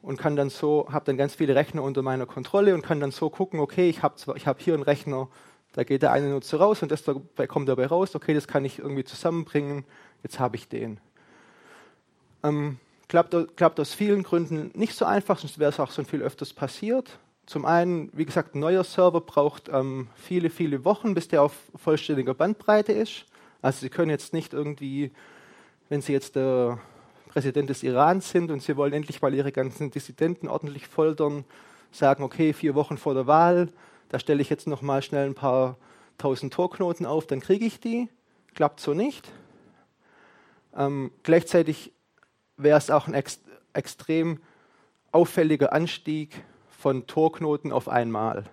und kann dann so, habe dann ganz viele Rechner unter meiner Kontrolle und kann dann so gucken, okay, ich habe hab hier einen Rechner, da geht der eine Nutzer raus und das dabei kommt dabei raus, okay, das kann ich irgendwie zusammenbringen, jetzt habe ich den. Ähm, klappt, klappt aus vielen Gründen nicht so einfach, sonst wäre es auch schon viel öfters passiert. Zum einen, wie gesagt, ein neuer Server braucht ähm, viele, viele Wochen, bis der auf vollständiger Bandbreite ist. Also Sie können jetzt nicht irgendwie, wenn Sie jetzt der Präsident des Irans sind und Sie wollen endlich mal Ihre ganzen Dissidenten ordentlich foltern, sagen, okay, vier Wochen vor der Wahl, da stelle ich jetzt noch mal schnell ein paar tausend Torknoten auf, dann kriege ich die. Klappt so nicht. Ähm, gleichzeitig wäre es auch ein ex extrem auffälliger Anstieg von Torknoten auf einmal.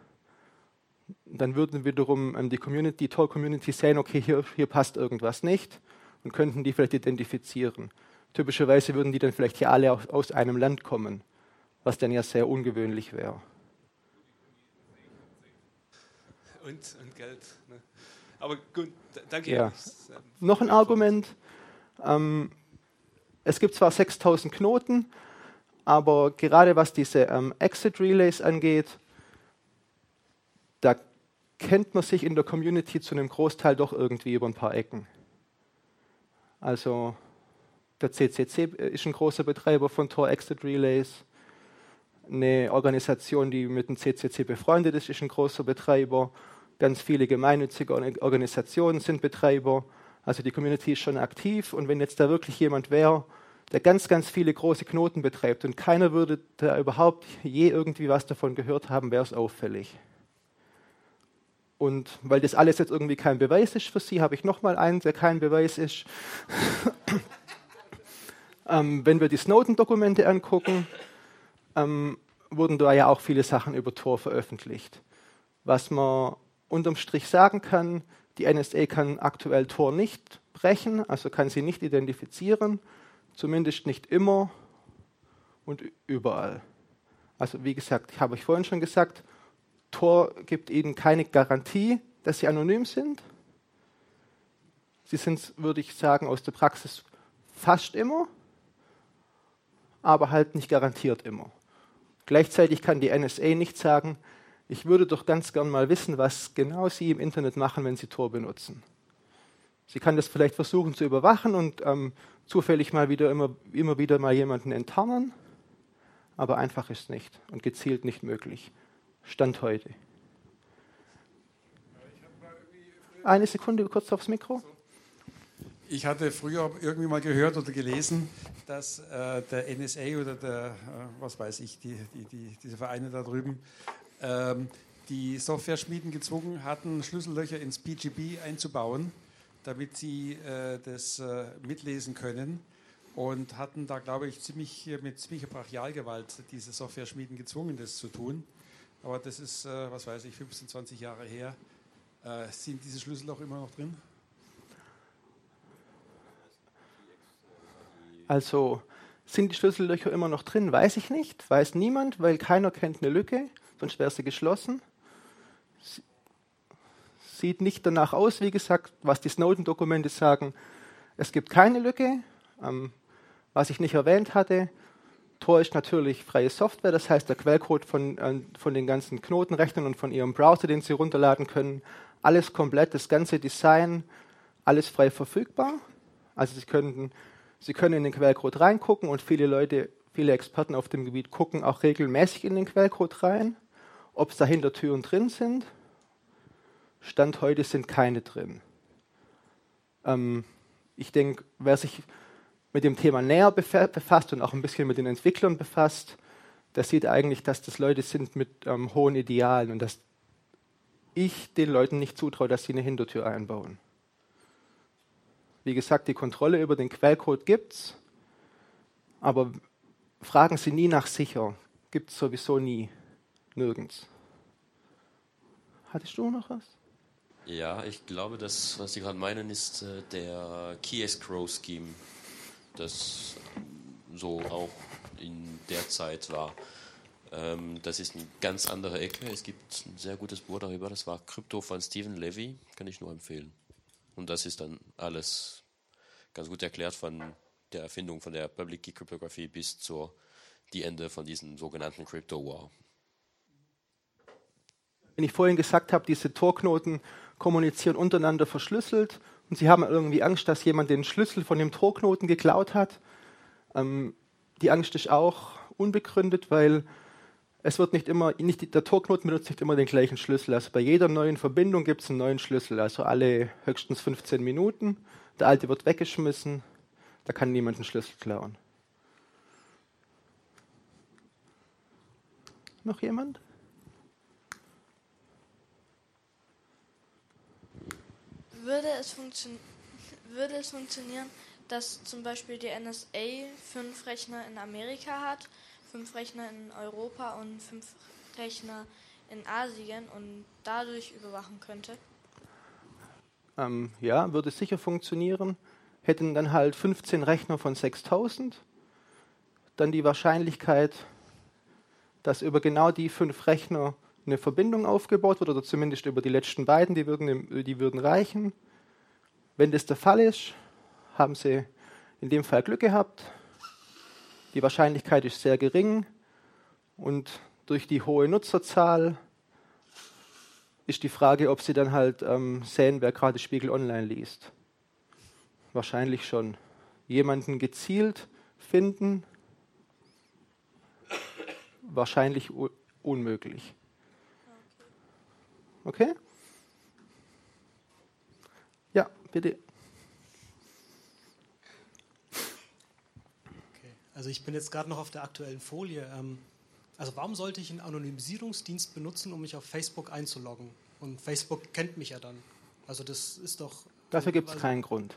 Dann würden wiederum ähm, die Community, die Tor-Community sehen, okay, hier, hier passt irgendwas nicht und könnten die vielleicht identifizieren. Typischerweise würden die dann vielleicht hier alle aus, aus einem Land kommen, was dann ja sehr ungewöhnlich wäre. Und, und Geld. Ne? Aber gut, danke. Ja. Noch ein Argument. Ähm, es gibt zwar 6000 Knoten, aber gerade was diese ähm, Exit Relays angeht, da kennt man sich in der Community zu einem Großteil doch irgendwie über ein paar Ecken. Also der CCC ist ein großer Betreiber von Tor Exit Relays. Eine Organisation, die mit dem CCC befreundet ist, ist ein großer Betreiber. Ganz viele gemeinnützige Organisationen sind Betreiber. Also die Community ist schon aktiv und wenn jetzt da wirklich jemand wäre, der ganz, ganz viele große Knoten betreibt und keiner würde da überhaupt je irgendwie was davon gehört haben, wäre es auffällig. Und weil das alles jetzt irgendwie kein Beweis ist für Sie, habe ich nochmal einen, der kein Beweis ist. [laughs] ähm, wenn wir die Snowden-Dokumente angucken, ähm, wurden da ja auch viele Sachen über Tor veröffentlicht. Was man unterm Strich sagen kann, die NSA kann aktuell Tor nicht brechen, also kann sie nicht identifizieren, zumindest nicht immer und überall. Also wie gesagt, ich habe euch vorhin schon gesagt, Tor gibt ihnen keine Garantie, dass sie anonym sind. Sie sind, würde ich sagen, aus der Praxis fast immer, aber halt nicht garantiert immer. Gleichzeitig kann die NSA nicht sagen, ich würde doch ganz gern mal wissen, was genau Sie im Internet machen, wenn Sie Tor benutzen. Sie kann das vielleicht versuchen zu überwachen und ähm, zufällig mal wieder immer, immer wieder mal jemanden enttarnen, aber einfach ist nicht und gezielt nicht möglich. Stand heute. Eine Sekunde kurz aufs Mikro. Ich hatte früher irgendwie mal gehört oder gelesen, dass äh, der NSA oder der, äh, was weiß ich, die, die, die, diese Vereine da drüben, ähm, die Software-Schmieden gezwungen hatten, Schlüssellöcher ins PGB einzubauen, damit sie äh, das äh, mitlesen können und hatten da, glaube ich, ziemlich mit ziemlicher Brachialgewalt diese Software-Schmieden gezwungen, das zu tun. Aber das ist, äh, was weiß ich, 15, 20 Jahre her. Äh, sind diese Schlüssel auch immer noch drin? Also sind die Schlüssellöcher immer noch drin? Weiß ich nicht. Weiß niemand, weil keiner kennt eine Lücke, sonst wäre sie geschlossen. Sieht nicht danach aus, wie gesagt, was die Snowden-Dokumente sagen. Es gibt keine Lücke. Ähm, was ich nicht erwähnt hatte, Tor ist natürlich freie Software, das heißt der Quellcode von, äh, von den ganzen Knotenrechnern und von Ihrem Browser, den Sie runterladen können, alles komplett, das ganze Design, alles frei verfügbar. Also Sie können Sie können in den Quellcode reingucken und viele Leute, viele Experten auf dem Gebiet gucken auch regelmäßig in den Quellcode rein, ob es dahinter Türen drin sind. Stand heute sind keine drin. Ähm, ich denke, wer sich mit dem Thema näher befasst und auch ein bisschen mit den Entwicklern befasst, der sieht eigentlich, dass das Leute sind mit ähm, hohen Idealen und dass ich den Leuten nicht zutraue, dass sie eine Hintertür einbauen. Wie gesagt, die Kontrolle über den Quellcode gibt es, aber fragen Sie nie nach sicher. Gibt es sowieso nie. Nirgends. Hattest du noch was? Ja, ich glaube, das, was Sie gerade meinen, ist äh, der Key Escrow Scheme, das so auch in der Zeit war. Ähm, das ist eine ganz andere Ecke. Es gibt ein sehr gutes Buch darüber, das war Krypto von Stephen Levy, kann ich nur empfehlen. Und das ist dann alles ganz gut erklärt von der Erfindung von der Public Key Cryptography bis zur die Ende von diesem sogenannten Crypto War. Wenn ich vorhin gesagt habe, diese Torknoten kommunizieren untereinander verschlüsselt und Sie haben irgendwie Angst, dass jemand den Schlüssel von dem Torknoten geklaut hat. Ähm, die Angst ist auch unbegründet, weil es wird nicht immer, nicht, der Torknoten benutzt nicht immer den gleichen Schlüssel. Also bei jeder neuen Verbindung gibt es einen neuen Schlüssel, also alle höchstens 15 Minuten. Der alte wird weggeschmissen, da kann niemand einen Schlüssel klauen. Noch jemand? Würde es, würde es funktionieren, dass zum Beispiel die NSA fünf Rechner in Amerika hat fünf Rechner in Europa und fünf Rechner in Asien und dadurch überwachen könnte? Ähm, ja, würde sicher funktionieren. Hätten dann halt 15 Rechner von 6000. Dann die Wahrscheinlichkeit, dass über genau die fünf Rechner eine Verbindung aufgebaut wird, oder zumindest über die letzten beiden, die würden, die würden reichen. Wenn das der Fall ist, haben sie in dem Fall Glück gehabt, die Wahrscheinlichkeit ist sehr gering und durch die hohe Nutzerzahl ist die Frage, ob Sie dann halt ähm, sehen, wer gerade Spiegel Online liest. Wahrscheinlich schon. Jemanden gezielt finden, wahrscheinlich unmöglich. Okay? Ja, bitte. Also ich bin jetzt gerade noch auf der aktuellen Folie. Ähm, also warum sollte ich einen Anonymisierungsdienst benutzen, um mich auf Facebook einzuloggen? Und Facebook kennt mich ja dann. Also das ist doch. Dafür gibt es keinen Grund.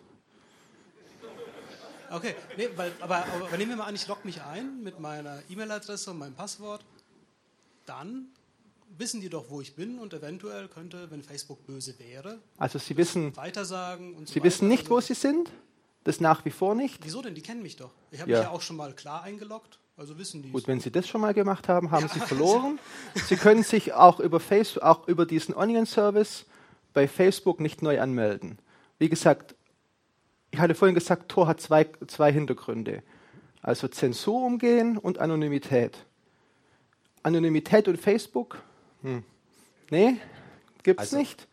Okay, nee, weil, aber, aber nehmen wir mal an, ich logge mich ein mit meiner E-Mail-Adresse und meinem Passwort. Dann wissen die doch, wo ich bin und eventuell könnte, wenn Facebook böse wäre, Also Sie wissen, weitersagen und so Sie weiter. wissen nicht, Also- wo Sie sind. Das nach wie vor nicht. Wieso denn? Die kennen mich doch. Ich habe Ja. mich ja auch schon mal klar eingeloggt, also wissen die. Gut, wenn Sie das schon mal gemacht haben, haben Sie [laughs] verloren. Sie können sich auch über Facebook, auch über diesen Onion Service bei Facebook nicht neu anmelden. Wie gesagt, ich hatte vorhin gesagt, Tor hat zwei, zwei Hintergründe. Also Zensur umgehen und Anonymität. Anonymität und Facebook? Hm. Nee, gibt es Also- nicht.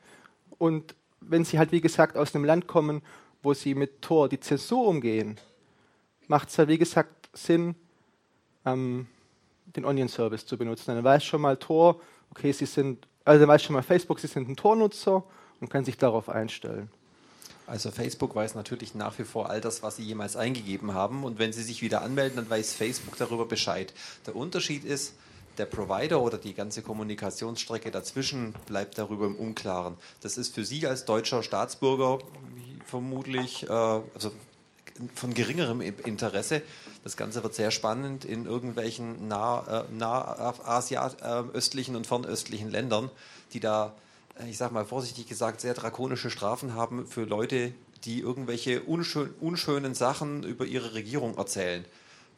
Und wenn Sie halt, wie gesagt, aus einem Land kommen, wo Sie mit Tor die Zensur umgehen, macht es ja, wie gesagt, Sinn, ähm, den Onion-Service zu benutzen. Dann weiß schon mal Tor, okay, Sie sind, also dann weiß schon mal Facebook, Sie sind ein Tor-Nutzer und kann sich darauf einstellen. Also Facebook weiß natürlich nach wie vor all das, was Sie jemals eingegeben haben. Und wenn Sie sich wieder anmelden, dann weiß Facebook darüber Bescheid. Der Unterschied ist, der Provider oder die ganze Kommunikationsstrecke dazwischen bleibt darüber im Unklaren. Das ist für Sie als deutscher Staatsbürger vermutlich äh, also von geringerem Interesse. Das Ganze wird sehr spannend in irgendwelchen nah, äh, nah Asia, äh, östlichen und fernöstlichen Ländern, die da, äh, ich sage mal vorsichtig gesagt, sehr drakonische Strafen haben für Leute, die irgendwelche unschön, unschönen Sachen über ihre Regierung erzählen.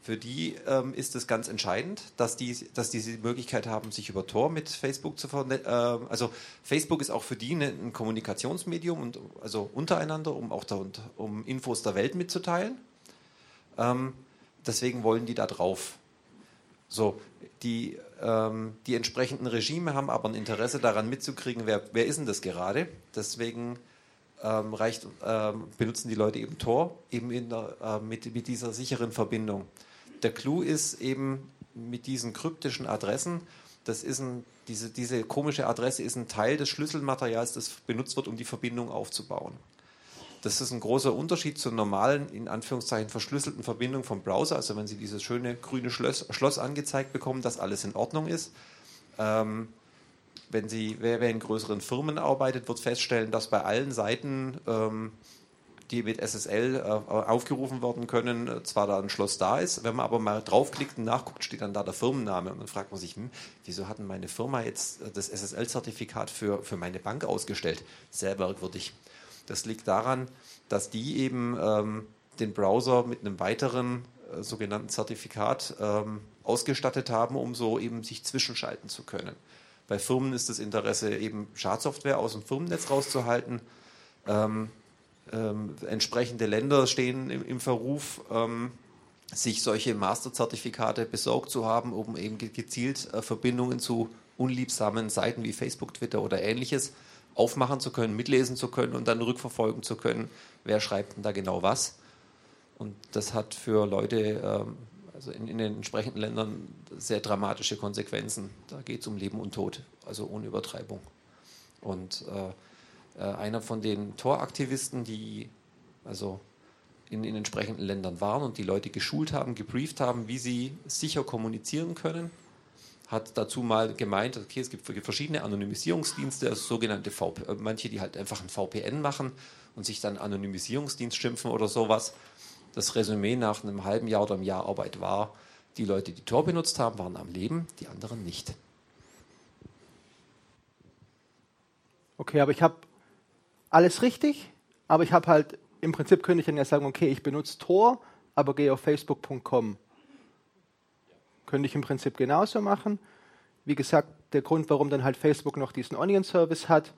Für die ähm, ist es ganz entscheidend, dass die, dass die die Möglichkeit haben, sich über Tor mit Facebook zu vernetzen. Äh, also Facebook ist auch für die eine, ein Kommunikationsmedium und also untereinander, um auch da, um Infos der Welt mitzuteilen. Ähm, deswegen wollen die da drauf. So, die, ähm, die entsprechenden Regime haben aber ein Interesse daran mitzukriegen, wer, wer ist denn das gerade. Deswegen ähm, reicht, ähm, benutzen die Leute eben Tor eben der, äh, mit, mit dieser sicheren Verbindung. Der Clou ist eben mit diesen kryptischen Adressen, das ist ein, diese, diese komische Adresse ist ein Teil des Schlüsselmaterials, das benutzt wird, um die Verbindung aufzubauen. Das ist ein großer Unterschied zur normalen, in Anführungszeichen, verschlüsselten Verbindung vom Browser. Also wenn Sie dieses schöne grüne Schloss, Schloss angezeigt bekommen, dass alles in Ordnung ist. Ähm, wenn Sie, wer, wer in größeren Firmen arbeitet, wird feststellen, dass bei allen Seiten, ähm, die mit SSL äh, aufgerufen werden können, äh, zwar da ein Schloss da ist. Wenn man aber mal draufklickt und nachguckt, steht dann da der Firmenname. Und dann fragt man sich, hm, wieso hat denn meine Firma jetzt äh, das SSL-Zertifikat für, für meine Bank ausgestellt? Sehr merkwürdig. Das liegt daran, dass die eben ähm, den Browser mit einem weiteren äh, sogenannten Zertifikat ähm, ausgestattet haben, um so eben sich zwischenschalten zu können. Bei Firmen ist das Interesse eben Schadsoftware aus dem Firmennetz rauszuhalten. Ähm, ähm, entsprechende Länder stehen im, im Verruf, ähm, sich solche Masterzertifikate besorgt zu haben, um eben gezielt äh, Verbindungen zu unliebsamen Seiten wie Facebook, Twitter oder ähnliches aufmachen zu können, mitlesen zu können und dann rückverfolgen zu können, wer schreibt denn da genau was. Und das hat für Leute, ähm, also in, in, den entsprechenden Ländern, sehr dramatische Konsequenzen. Da geht es um Leben und Tod, also ohne Übertreibung. Und äh, äh, einer von den Tor-Aktivisten, die also in, in entsprechenden Ländern waren und die Leute geschult haben, gebrieft haben, wie sie sicher kommunizieren können, hat dazu mal gemeint, okay, es gibt verschiedene Anonymisierungsdienste, also sogenannte VP, manche, die halt einfach ein VPN machen und sich dann Anonymisierungsdienst schimpfen oder sowas. Das Resümee nach einem halben Jahr oder einem Jahr Arbeit war, die Leute, die Tor benutzt haben, waren am Leben, die anderen nicht. Okay, aber ich habe alles richtig, aber ich habe halt, im Prinzip könnte ich dann ja sagen, okay, ich benutze Tor, aber gehe auf facebook.com. Könnte ich im Prinzip genauso machen. Wie gesagt, der Grund, warum dann halt Facebook noch diesen Onion-Service hat,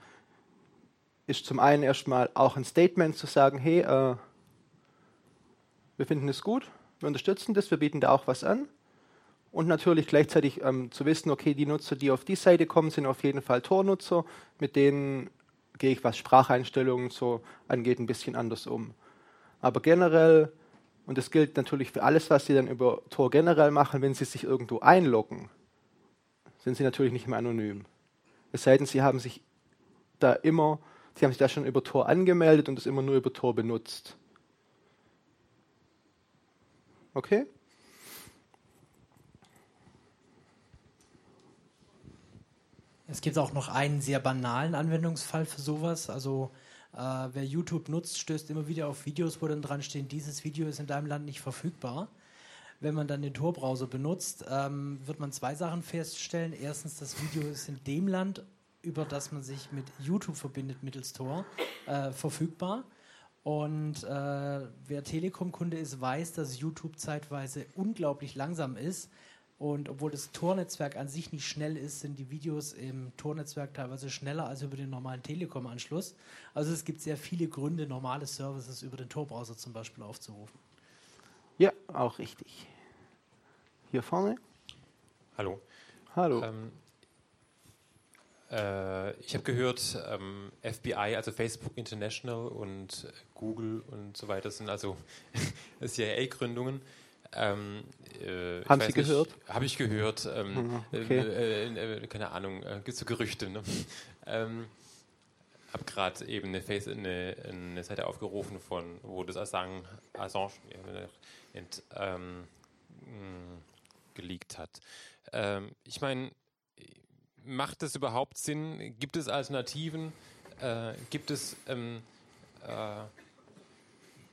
ist zum einen erstmal auch ein Statement zu sagen, hey, äh, wir finden es gut, wir unterstützen das, wir bieten da auch was an. Und natürlich gleichzeitig ähm, zu wissen, okay, die Nutzer, die auf die Seite kommen, sind auf jeden Fall Tor-Nutzer, mit denen gehe ich, was Spracheinstellungen so angeht, ein bisschen anders um. Aber generell und das gilt natürlich für alles, was Sie dann über Tor generell machen, wenn Sie sich irgendwo einloggen, sind Sie natürlich nicht mehr anonym. Es sei denn, Sie haben sich da immer, Sie haben sich da schon über Tor angemeldet und es immer nur über Tor benutzt. Okay? Es gibt auch noch einen sehr banalen Anwendungsfall für sowas. Also äh, wer YouTube nutzt, stößt immer wieder auf Videos, wo dann dran stehen, dieses Video ist in deinem Land nicht verfügbar. Wenn man dann den Tor-Browser benutzt, ähm, wird man zwei Sachen feststellen. Erstens, das Video ist in dem Land, über das man sich mit YouTube verbindet mittels Tor, äh, verfügbar. Und äh, wer Telekom-Kunde ist, weiß, dass YouTube zeitweise unglaublich langsam ist. Und obwohl das Tor-Netzwerk an sich nicht schnell ist, sind die Videos im Tor-Netzwerk teilweise schneller als über den normalen Telekom-Anschluss. Also es gibt sehr viele Gründe, normale Services über den Tor-Browser zum Beispiel aufzurufen. Ja, auch richtig. Hier vorne. Hallo. Hallo. Ähm, äh, ich habe gehört, ähm, FBI, also Facebook International und Google und so weiter sind also [laughs] CIA-Gründungen. Ähm, äh, Haben Sie gehört? Habe ich gehört. Ähm, mhm, okay. äh, äh, keine Ahnung, äh, gibt so Gerüchte. Ne? [laughs] ähm, habe gerade eben eine, Face, eine, eine, Seite aufgerufen, von, wo das Assange, Assange ent, ähm, geleakt hat. Ähm, ich meine, macht das überhaupt Sinn? Gibt es Alternativen? Äh, gibt es ähm, äh,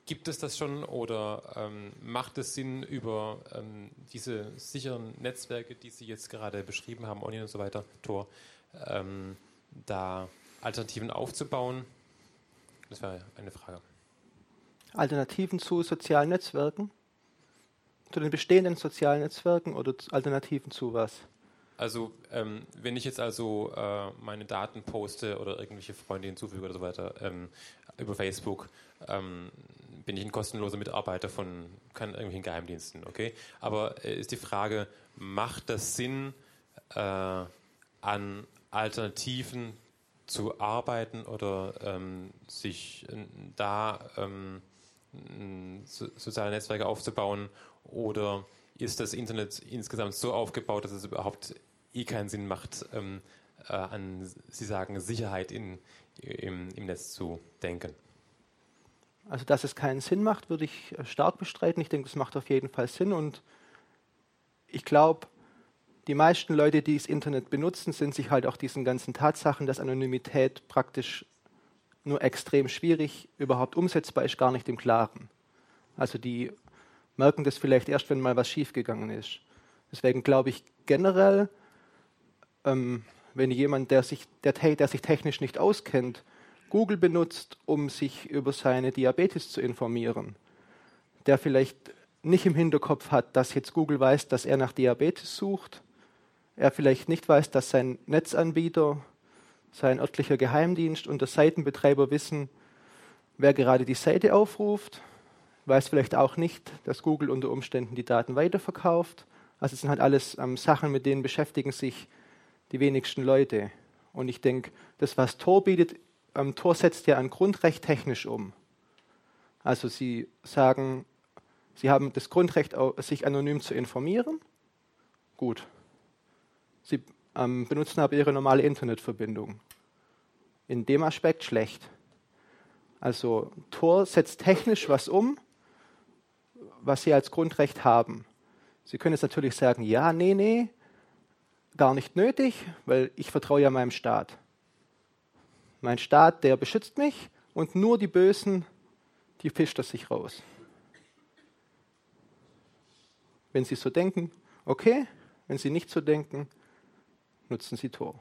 Gibt es das schon oder ähm, macht es Sinn, über ähm, diese sicheren Netzwerke, die Sie jetzt gerade beschrieben haben, Onion und so weiter, Tor, ähm, da Alternativen aufzubauen? Das wäre eine Frage. Alternativen zu sozialen Netzwerken? Zu den bestehenden sozialen Netzwerken oder Alternativen zu was? Also, ähm, wenn ich jetzt also äh, meine Daten poste oder irgendwelche Freunde hinzufüge oder so weiter ähm, über Facebook, ähm, bin ich ein kostenloser Mitarbeiter von kann, irgendwelchen Geheimdiensten, okay? Aber äh, ist die Frage, macht das Sinn, äh, an Alternativen zu arbeiten oder ähm, sich äh, da ähm, so, soziale Netzwerke aufzubauen oder ist das Internet insgesamt so aufgebaut, dass es überhaupt eh keinen Sinn macht, ähm, äh, an, Sie sagen, Sicherheit in, im, im Netz zu denken? Also, dass es keinen Sinn macht, würde ich äh, stark bestreiten. Ich denke, es macht auf jeden Fall Sinn. Und ich glaube, die meisten Leute, die das Internet benutzen, sind sich halt auch diesen ganzen Tatsachen, dass Anonymität praktisch nur extrem schwierig überhaupt umsetzbar ist, gar nicht im Klaren. Also die merken das vielleicht erst, wenn mal was schiefgegangen ist. Deswegen glaube ich generell, ähm, wenn jemand, der sich, der, der sich technisch nicht auskennt, Google benutzt, um sich über seine Diabetes zu informieren, der vielleicht nicht im Hinterkopf hat, dass jetzt Google weiß, dass er nach Diabetes sucht, er vielleicht nicht weiß, dass sein Netzanbieter, sein örtlicher Geheimdienst und der Seitenbetreiber wissen, wer gerade die Seite aufruft, weiß vielleicht auch nicht, dass Google unter Umständen die Daten weiterverkauft. Also es sind halt alles ähm, Sachen, mit denen beschäftigen sich die wenigsten Leute. Und ich denke, das, was Tor bietet, ähm, Tor setzt ja ein Grundrecht technisch um. Also Sie sagen, Sie haben das Grundrecht, sich anonym zu informieren. Gut. Sie ähm, benutzen aber Ihre normale Internetverbindung. In dem Aspekt schlecht. Also Tor setzt technisch was um, was Sie als Grundrecht haben. Sie können jetzt natürlich sagen, ja, nee, nee, gar nicht nötig, weil ich vertraue ja meinem Staat. Mein Staat, der beschützt mich und nur die Bösen, die fischt er sich raus. Wenn Sie so denken, okay. Wenn Sie nicht so denken, nutzen Sie Tor.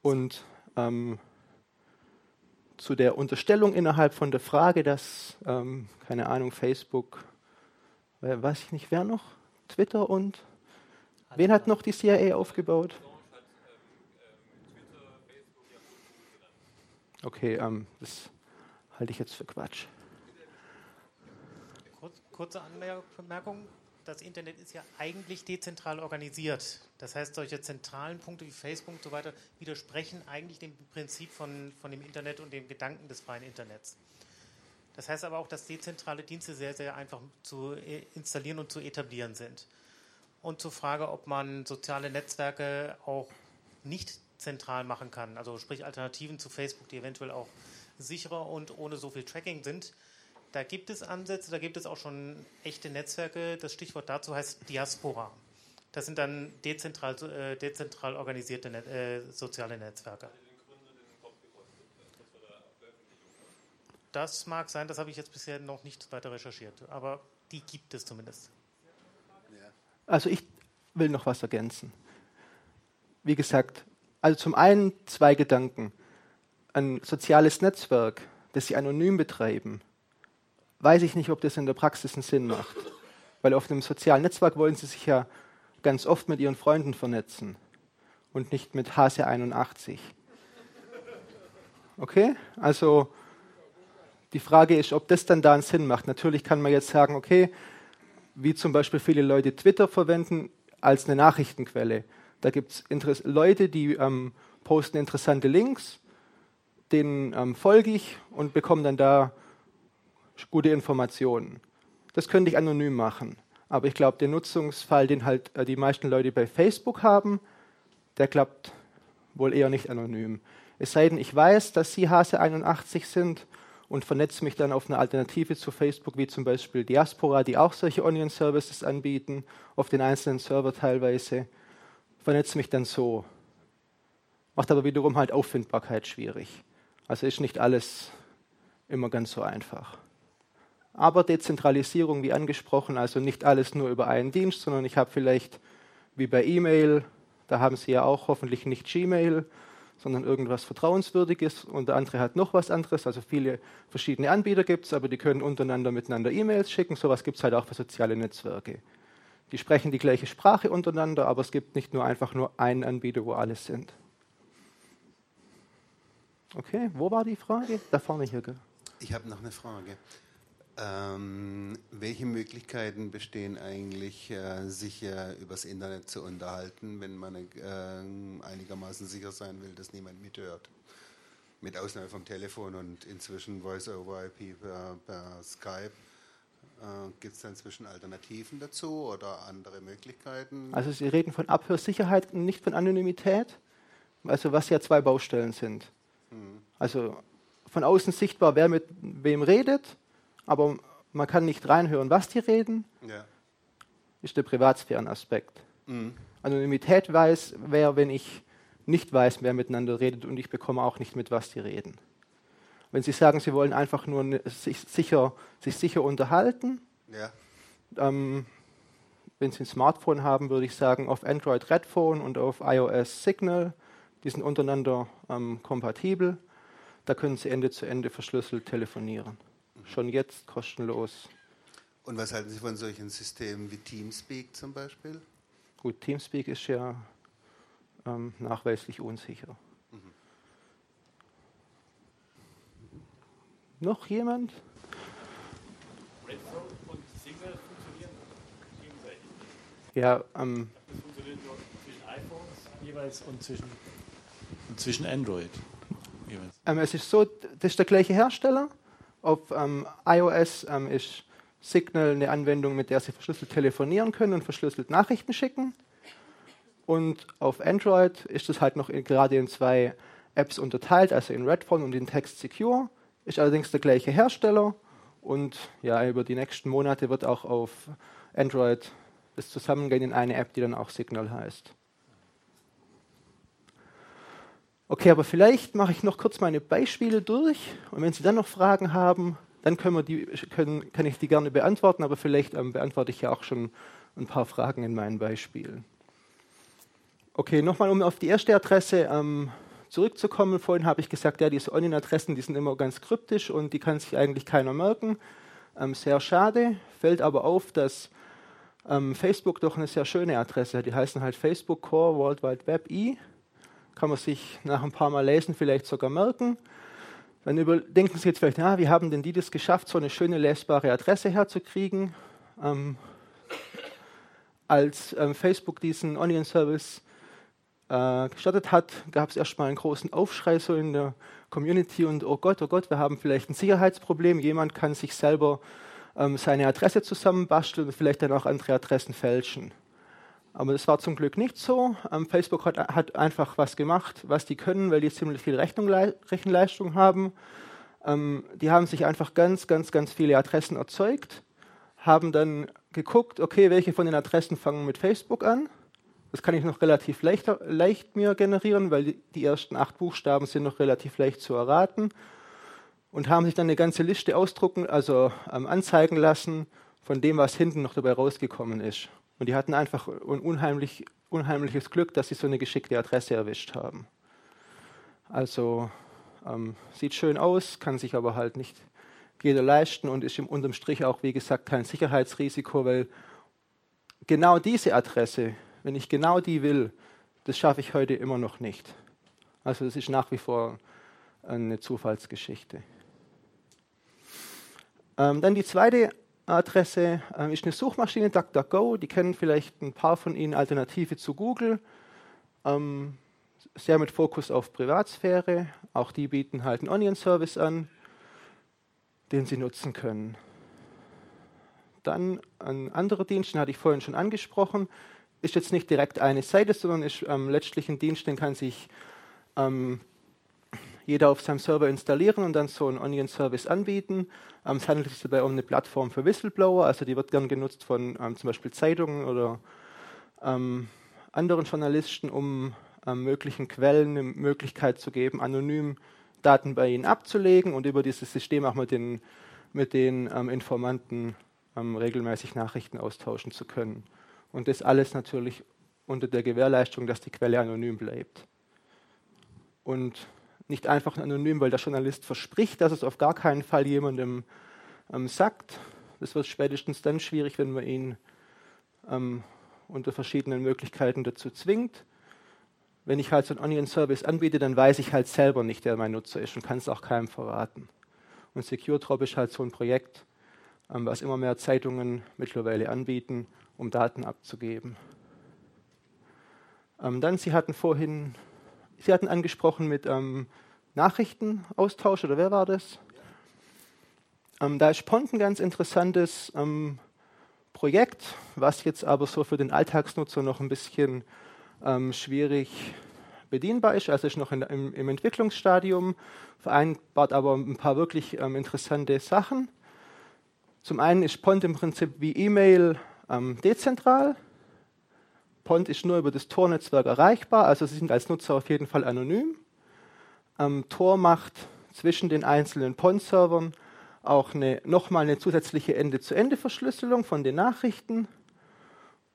Und ähm, zu der Unterstellung innerhalb von der Frage, dass, ähm, keine Ahnung, Facebook, weiß ich nicht, wer noch? Twitter und wen hat noch die CIA aufgebaut? Okay, ähm, das halte ich jetzt für Quatsch. Kurz, kurze Anmerkung. Das Internet ist ja eigentlich dezentral organisiert. Das heißt, solche zentralen Punkte wie Facebook und so weiter widersprechen eigentlich dem Prinzip von, von dem Internet und dem Gedanken des freien Internets. Das heißt aber auch, dass dezentrale Dienste sehr, sehr einfach zu installieren und zu etablieren sind. Und zur Frage, ob man soziale Netzwerke auch nicht zentral machen kann. Also sprich Alternativen zu Facebook, die eventuell auch sicherer und ohne so viel Tracking sind. Da gibt es Ansätze, da gibt es auch schon echte Netzwerke. Das Stichwort dazu heißt Diaspora. Das sind dann dezentral, äh, dezentral organisierte Net äh, soziale Netzwerke. Das mag sein, das habe ich jetzt bisher noch nicht weiter recherchiert, aber die gibt es zumindest. Also ich will noch was ergänzen. Wie gesagt, also zum einen zwei Gedanken. Ein soziales Netzwerk, das Sie anonym betreiben, weiß ich nicht, ob das in der Praxis einen Sinn macht. Weil auf einem sozialen Netzwerk wollen Sie sich ja ganz oft mit Ihren Freunden vernetzen und nicht mit Hase 81. Okay? Also die Frage ist, ob das dann da einen Sinn macht. Natürlich kann man jetzt sagen, okay, wie zum Beispiel viele Leute Twitter verwenden als eine Nachrichtenquelle. Da gibt es Leute, die ähm, posten interessante Links, denen ähm, folge ich und bekomme dann da gute Informationen. Das könnte ich anonym machen. Aber ich glaube, der Nutzungsfall, den halt äh, die meisten Leute bei Facebook haben, der klappt wohl eher nicht anonym. Es sei denn, ich weiß, dass Sie Hase 81 sind und vernetze mich dann auf eine Alternative zu Facebook, wie zum Beispiel Diaspora, die auch solche Onion-Services anbieten, auf den einzelnen Server teilweise. Vernetze mich dann so. Macht aber wiederum halt Auffindbarkeit schwierig. Also ist nicht alles immer ganz so einfach. Aber Dezentralisierung, wie angesprochen, also nicht alles nur über einen Dienst, sondern ich habe vielleicht wie bei E-Mail, da haben Sie ja auch hoffentlich nicht Gmail, sondern irgendwas Vertrauenswürdiges und der andere hat noch was anderes. Also viele verschiedene Anbieter gibt es, aber die können untereinander miteinander E-Mails schicken. Sowas gibt es halt auch für soziale Netzwerke. Die sprechen die gleiche Sprache untereinander, aber es gibt nicht nur einfach nur einen Anbieter, wo alles sind. Okay, wo war die Frage? Da vorne hier. Ich habe noch eine Frage. Ähm, welche Möglichkeiten bestehen eigentlich, äh, sich äh, übers Internet zu unterhalten, wenn man äh, einigermaßen sicher sein will, dass niemand mithört? Mit Ausnahme vom Telefon und inzwischen Voice-over-IP per, per, Skype. Äh, Gibt es da inzwischen Alternativen dazu oder andere Möglichkeiten? Also Sie reden von Abhörsicherheit und nicht von Anonymität, also was ja zwei Baustellen sind. Mhm. Also von außen sichtbar, wer mit wem redet aber man kann nicht reinhören, was die reden, ja. ist der Privatsphärenaspekt. Mhm. Anonymität weiß, wer, wenn ich nicht weiß, wer miteinander redet und ich bekomme auch nicht mit, was die reden. Wenn Sie sagen, Sie wollen einfach nur sich sicher, sich sicher unterhalten, ja. ähm, wenn Sie ein Smartphone haben, würde ich sagen, auf Android Redphone und auf iOS Signal, die sind untereinander ähm, kompatibel. Da können Sie Ende zu Ende verschlüsselt telefonieren schon jetzt kostenlos. Und was halten Sie von solchen Systemen wie Teamspeak zum Beispiel? Gut, Teamspeak ist ja ähm, nachweislich unsicher. Noch jemand? Redphone und Signal funktionieren gegenseitig. Ja, ähm, das funktioniert nur zwischen iPhones jeweils und zwischen, und zwischen Android. Ähm, es ist so, das ist der gleiche Hersteller. Auf ähm, iOS ähm, ist Signal eine Anwendung, mit der Sie verschlüsselt telefonieren können und verschlüsselt Nachrichten schicken. Und auf Android ist es halt noch in, gerade in zwei Apps unterteilt, also in Redphone und in Text Secure. Ist allerdings der gleiche Hersteller und ja, über die nächsten Monate wird auch auf Android das zusammengehen in eine App, die dann auch Signal heißt. Okay, aber vielleicht mache ich noch kurz meine Beispiele durch und wenn Sie dann noch Fragen haben, dann können die, können, kann ich die gerne beantworten, aber vielleicht ähm, beantworte ich ja auch schon ein paar Fragen in meinen Beispielen. Okay, nochmal um auf die erste Adresse ähm, zurückzukommen. Vorhin habe ich gesagt, ja, diese Onion-Adressen, die sind immer ganz kryptisch und die kann sich eigentlich keiner merken. Ähm, sehr schade, fällt aber auf, dass ähm, Facebook doch eine sehr schöne Adresse hat. Die heißen halt Facebook Core World Wide Web E kann man sich nach ein paar Mal lesen vielleicht sogar merken. Dann denken Sie jetzt vielleicht, ja, wie haben denn die das geschafft, so eine schöne lesbare Adresse herzukriegen? Ähm, als ähm, Facebook diesen Onion-Service äh, gestartet hat, gab es erstmal einen großen Aufschrei so in der Community und oh Gott, oh Gott, wir haben vielleicht ein Sicherheitsproblem. Jemand kann sich selber ähm, seine Adresse zusammenbasteln und vielleicht dann auch andere Adressen fälschen. Aber das war zum Glück nicht so. Ähm, Facebook hat, hat, einfach was gemacht, was die können, weil die ziemlich viel Rechnung, Rechenleistung haben. Ähm, die haben sich einfach ganz, ganz, ganz viele Adressen erzeugt, haben dann geguckt, okay, welche von den Adressen fangen mit Facebook an, Das kann ich noch relativ leicht, leicht mir generieren, weil die, ersten acht Buchstaben sind noch relativ leicht zu erraten. Und haben sich dann eine ganze Liste ausdrucken, also ähm, anzeigen lassen von dem, was hinten noch dabei rausgekommen ist. Und die hatten einfach ein unheimlich, unheimliches Glück, dass sie so eine geschickte Adresse erwischt haben. Also ähm, sieht schön aus, kann sich aber halt nicht jeder leisten und ist im unterm Strich auch, wie gesagt, kein Sicherheitsrisiko, weil genau diese Adresse, wenn ich genau die will, das schaffe ich heute immer noch nicht. Also das ist nach wie vor eine Zufallsgeschichte. Ähm, dann die zweite Adresse ähm, ist eine Suchmaschine, DuckDuckGo. Die kennen vielleicht ein paar von Ihnen Alternative zu Google. Ähm, sehr mit Fokus auf Privatsphäre. Auch die bieten halt einen Onion-Service an, den Sie nutzen können. Dann ein anderer Dienst, den hatte ich vorhin schon angesprochen, ist jetzt nicht direkt eine Seite, sondern ist ähm, letztlich ein Dienst, den kann sich ähm, jeder auf seinem Server installieren und dann so einen Onion-Service anbieten. Ähm, es handelt sich dabei um eine Plattform für Whistleblower, also die wird gern genutzt von ähm, zum Beispiel Zeitungen oder ähm, anderen Journalisten, um ähm, möglichen Quellen eine Möglichkeit zu geben, anonym Daten bei ihnen abzulegen und über dieses System auch mit den, mit den Informanten regelmäßig Nachrichten austauschen zu können. Und das alles natürlich unter der Gewährleistung, dass die Quelle anonym bleibt. Und nicht einfach anonym, weil der Journalist verspricht, dass es auf gar keinen Fall jemandem ähm, sagt. Das wird spätestens dann schwierig, wenn man ihn ähm, unter verschiedenen Möglichkeiten dazu zwingt. Wenn ich halt so einen Onion-Service anbiete, dann weiß ich halt selber nicht, wer mein Nutzer ist und kann es auch keinem verraten. Und SecureDrop ist halt so ein Projekt, was immer mehr Zeitungen mittlerweile anbieten, um Daten abzugeben. Ähm, dann, Sie hatten vorhin Sie hatten angesprochen mit ähm, Nachrichtenaustausch, oder wer war das? Ähm, da ist Pont ein ganz interessantes ähm, Projekt, was jetzt aber so für den Alltagsnutzer noch ein bisschen ähm, schwierig bedienbar ist. Also ist noch in, im, im, Entwicklungsstadium, vereinbart aber ein paar wirklich ähm, interessante Sachen. Zum einen ist Pont im Prinzip wie E-Mail ähm, dezentral. Pont ist nur über das Tor-Netzwerk erreichbar, also Sie sind als Nutzer auf jeden Fall anonym. Ähm, Tor macht zwischen den einzelnen Pont-Servern auch eine, nochmal eine zusätzliche Ende-zu-Ende-Verschlüsselung von den Nachrichten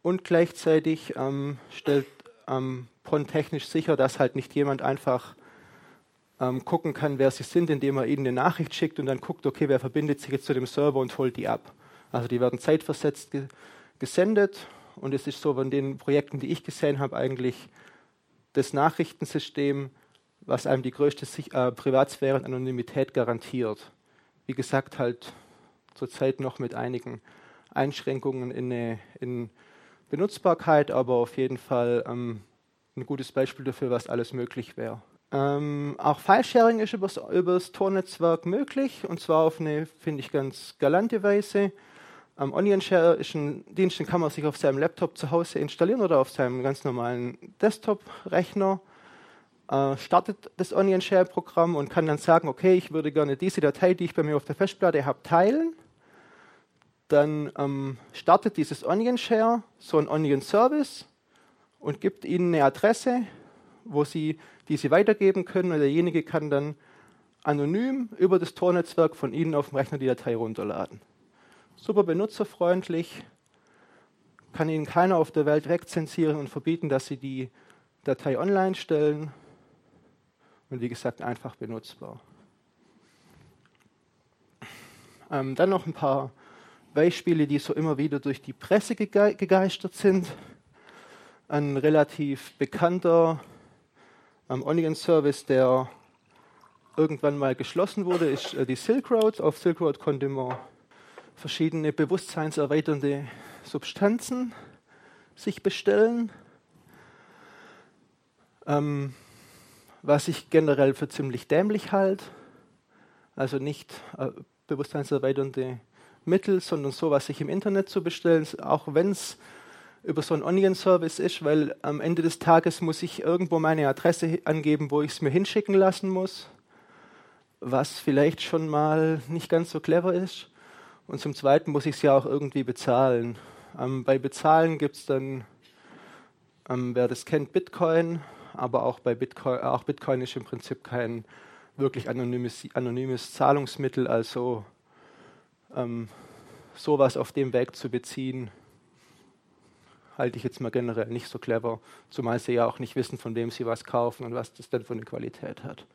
und gleichzeitig ähm, stellt ähm, Pont technisch sicher, dass halt nicht jemand einfach ähm, gucken kann, wer sie sind, indem er ihnen eine Nachricht schickt und dann guckt, okay, wer verbindet sich jetzt zu dem Server und holt die ab. Also die werden zeitversetzt ge gesendet und es ist so von den Projekten, die ich gesehen habe, eigentlich das Nachrichtensystem, was einem die größte Sich äh, Privatsphäre und Anonymität garantiert. Wie gesagt, halt zurzeit noch mit einigen Einschränkungen in, eine, in Benutzbarkeit, aber auf jeden Fall ähm, ein gutes Beispiel dafür, was alles möglich wäre. Ähm, auch File-Sharing ist über das Tor-Netzwerk möglich und zwar auf eine, finde ich, ganz galante Weise. Um, Onion Share ist ein Dienst, den kann man sich auf seinem Laptop zu Hause installieren oder auf seinem ganz normalen Desktop-Rechner. Äh, startet das Onion Share-Programm und kann dann sagen, okay, ich würde gerne diese Datei, die ich bei mir auf der Festplatte habe, teilen. Dann ähm, startet dieses Onion Share so ein Onion Service und gibt Ihnen eine Adresse, wo Sie diese weitergeben können und derjenige kann dann anonym über das Tor-Netzwerk von Ihnen auf dem Rechner die Datei runterladen super benutzerfreundlich, kann Ihnen keiner auf der Welt wegzensieren und verbieten, dass Sie die Datei online stellen. Und wie gesagt, einfach benutzbar. Ähm, dann noch ein paar Beispiele, die so immer wieder durch die Presse gege gegeistert sind. Ein relativ bekannter ähm, Onion-Service, der irgendwann mal geschlossen wurde, ist äh, die Silk Road. Auf Silk Road konnte man verschiedene bewusstseinserweiternde Substanzen sich bestellen, ähm, was ich generell für ziemlich dämlich halte. Also nicht äh, bewusstseinserweiternde Mittel, sondern sowas sich im Internet zu bestellen, auch wenn es über so einen Onion-Service ist, weil am Ende des Tages muss ich irgendwo meine Adresse angeben, wo ich es mir hinschicken lassen muss, was vielleicht schon mal nicht ganz so clever ist. Und zum Zweiten muss ich es ja auch irgendwie bezahlen. Ähm, bei Bezahlen gibt es dann ähm, wer das kennt, Bitcoin, aber auch bei Bitcoin, auch Bitcoin ist im Prinzip kein wirklich anonymes, anonymes Zahlungsmittel, also ähm, sowas auf dem Weg zu beziehen, halte ich jetzt mal generell nicht so clever, zumal sie ja auch nicht wissen, von wem sie was kaufen und was das denn für eine Qualität hat.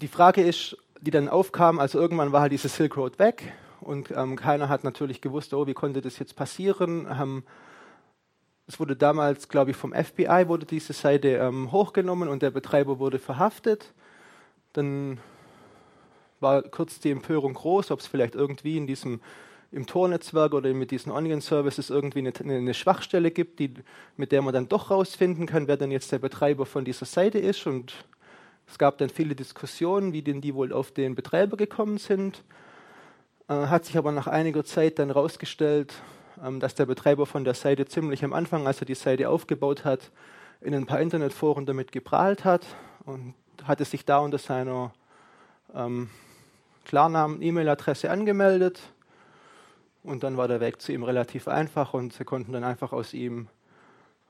Die Frage ist, die dann aufkam, also irgendwann war halt diese Silk Road weg und ähm, keiner hat natürlich gewusst, oh, wie konnte das jetzt passieren. Ähm, es wurde damals, glaube ich, vom FBI wurde diese Seite ähm, hochgenommen und der Betreiber wurde verhaftet. Dann war kurz die Empörung groß, ob es vielleicht irgendwie in diesem im Tor-Netzwerk oder mit diesen Onion-Services irgendwie eine, eine, Schwachstelle gibt, die, mit der man dann doch rausfinden kann, wer denn jetzt der Betreiber von dieser Seite ist. Und es gab dann viele Diskussionen, wie denn die wohl auf den Betreiber gekommen sind. Äh, hat sich aber nach einiger Zeit dann herausgestellt, ähm, dass der Betreiber von der Seite ziemlich am Anfang, als er die Seite aufgebaut hat, in ein paar Internetforen damit geprahlt hat und hatte sich da unter seiner ähm, Klarnamen, E-Mail-Adresse angemeldet und dann war der Weg zu ihm relativ einfach und sie konnten dann einfach aus ihm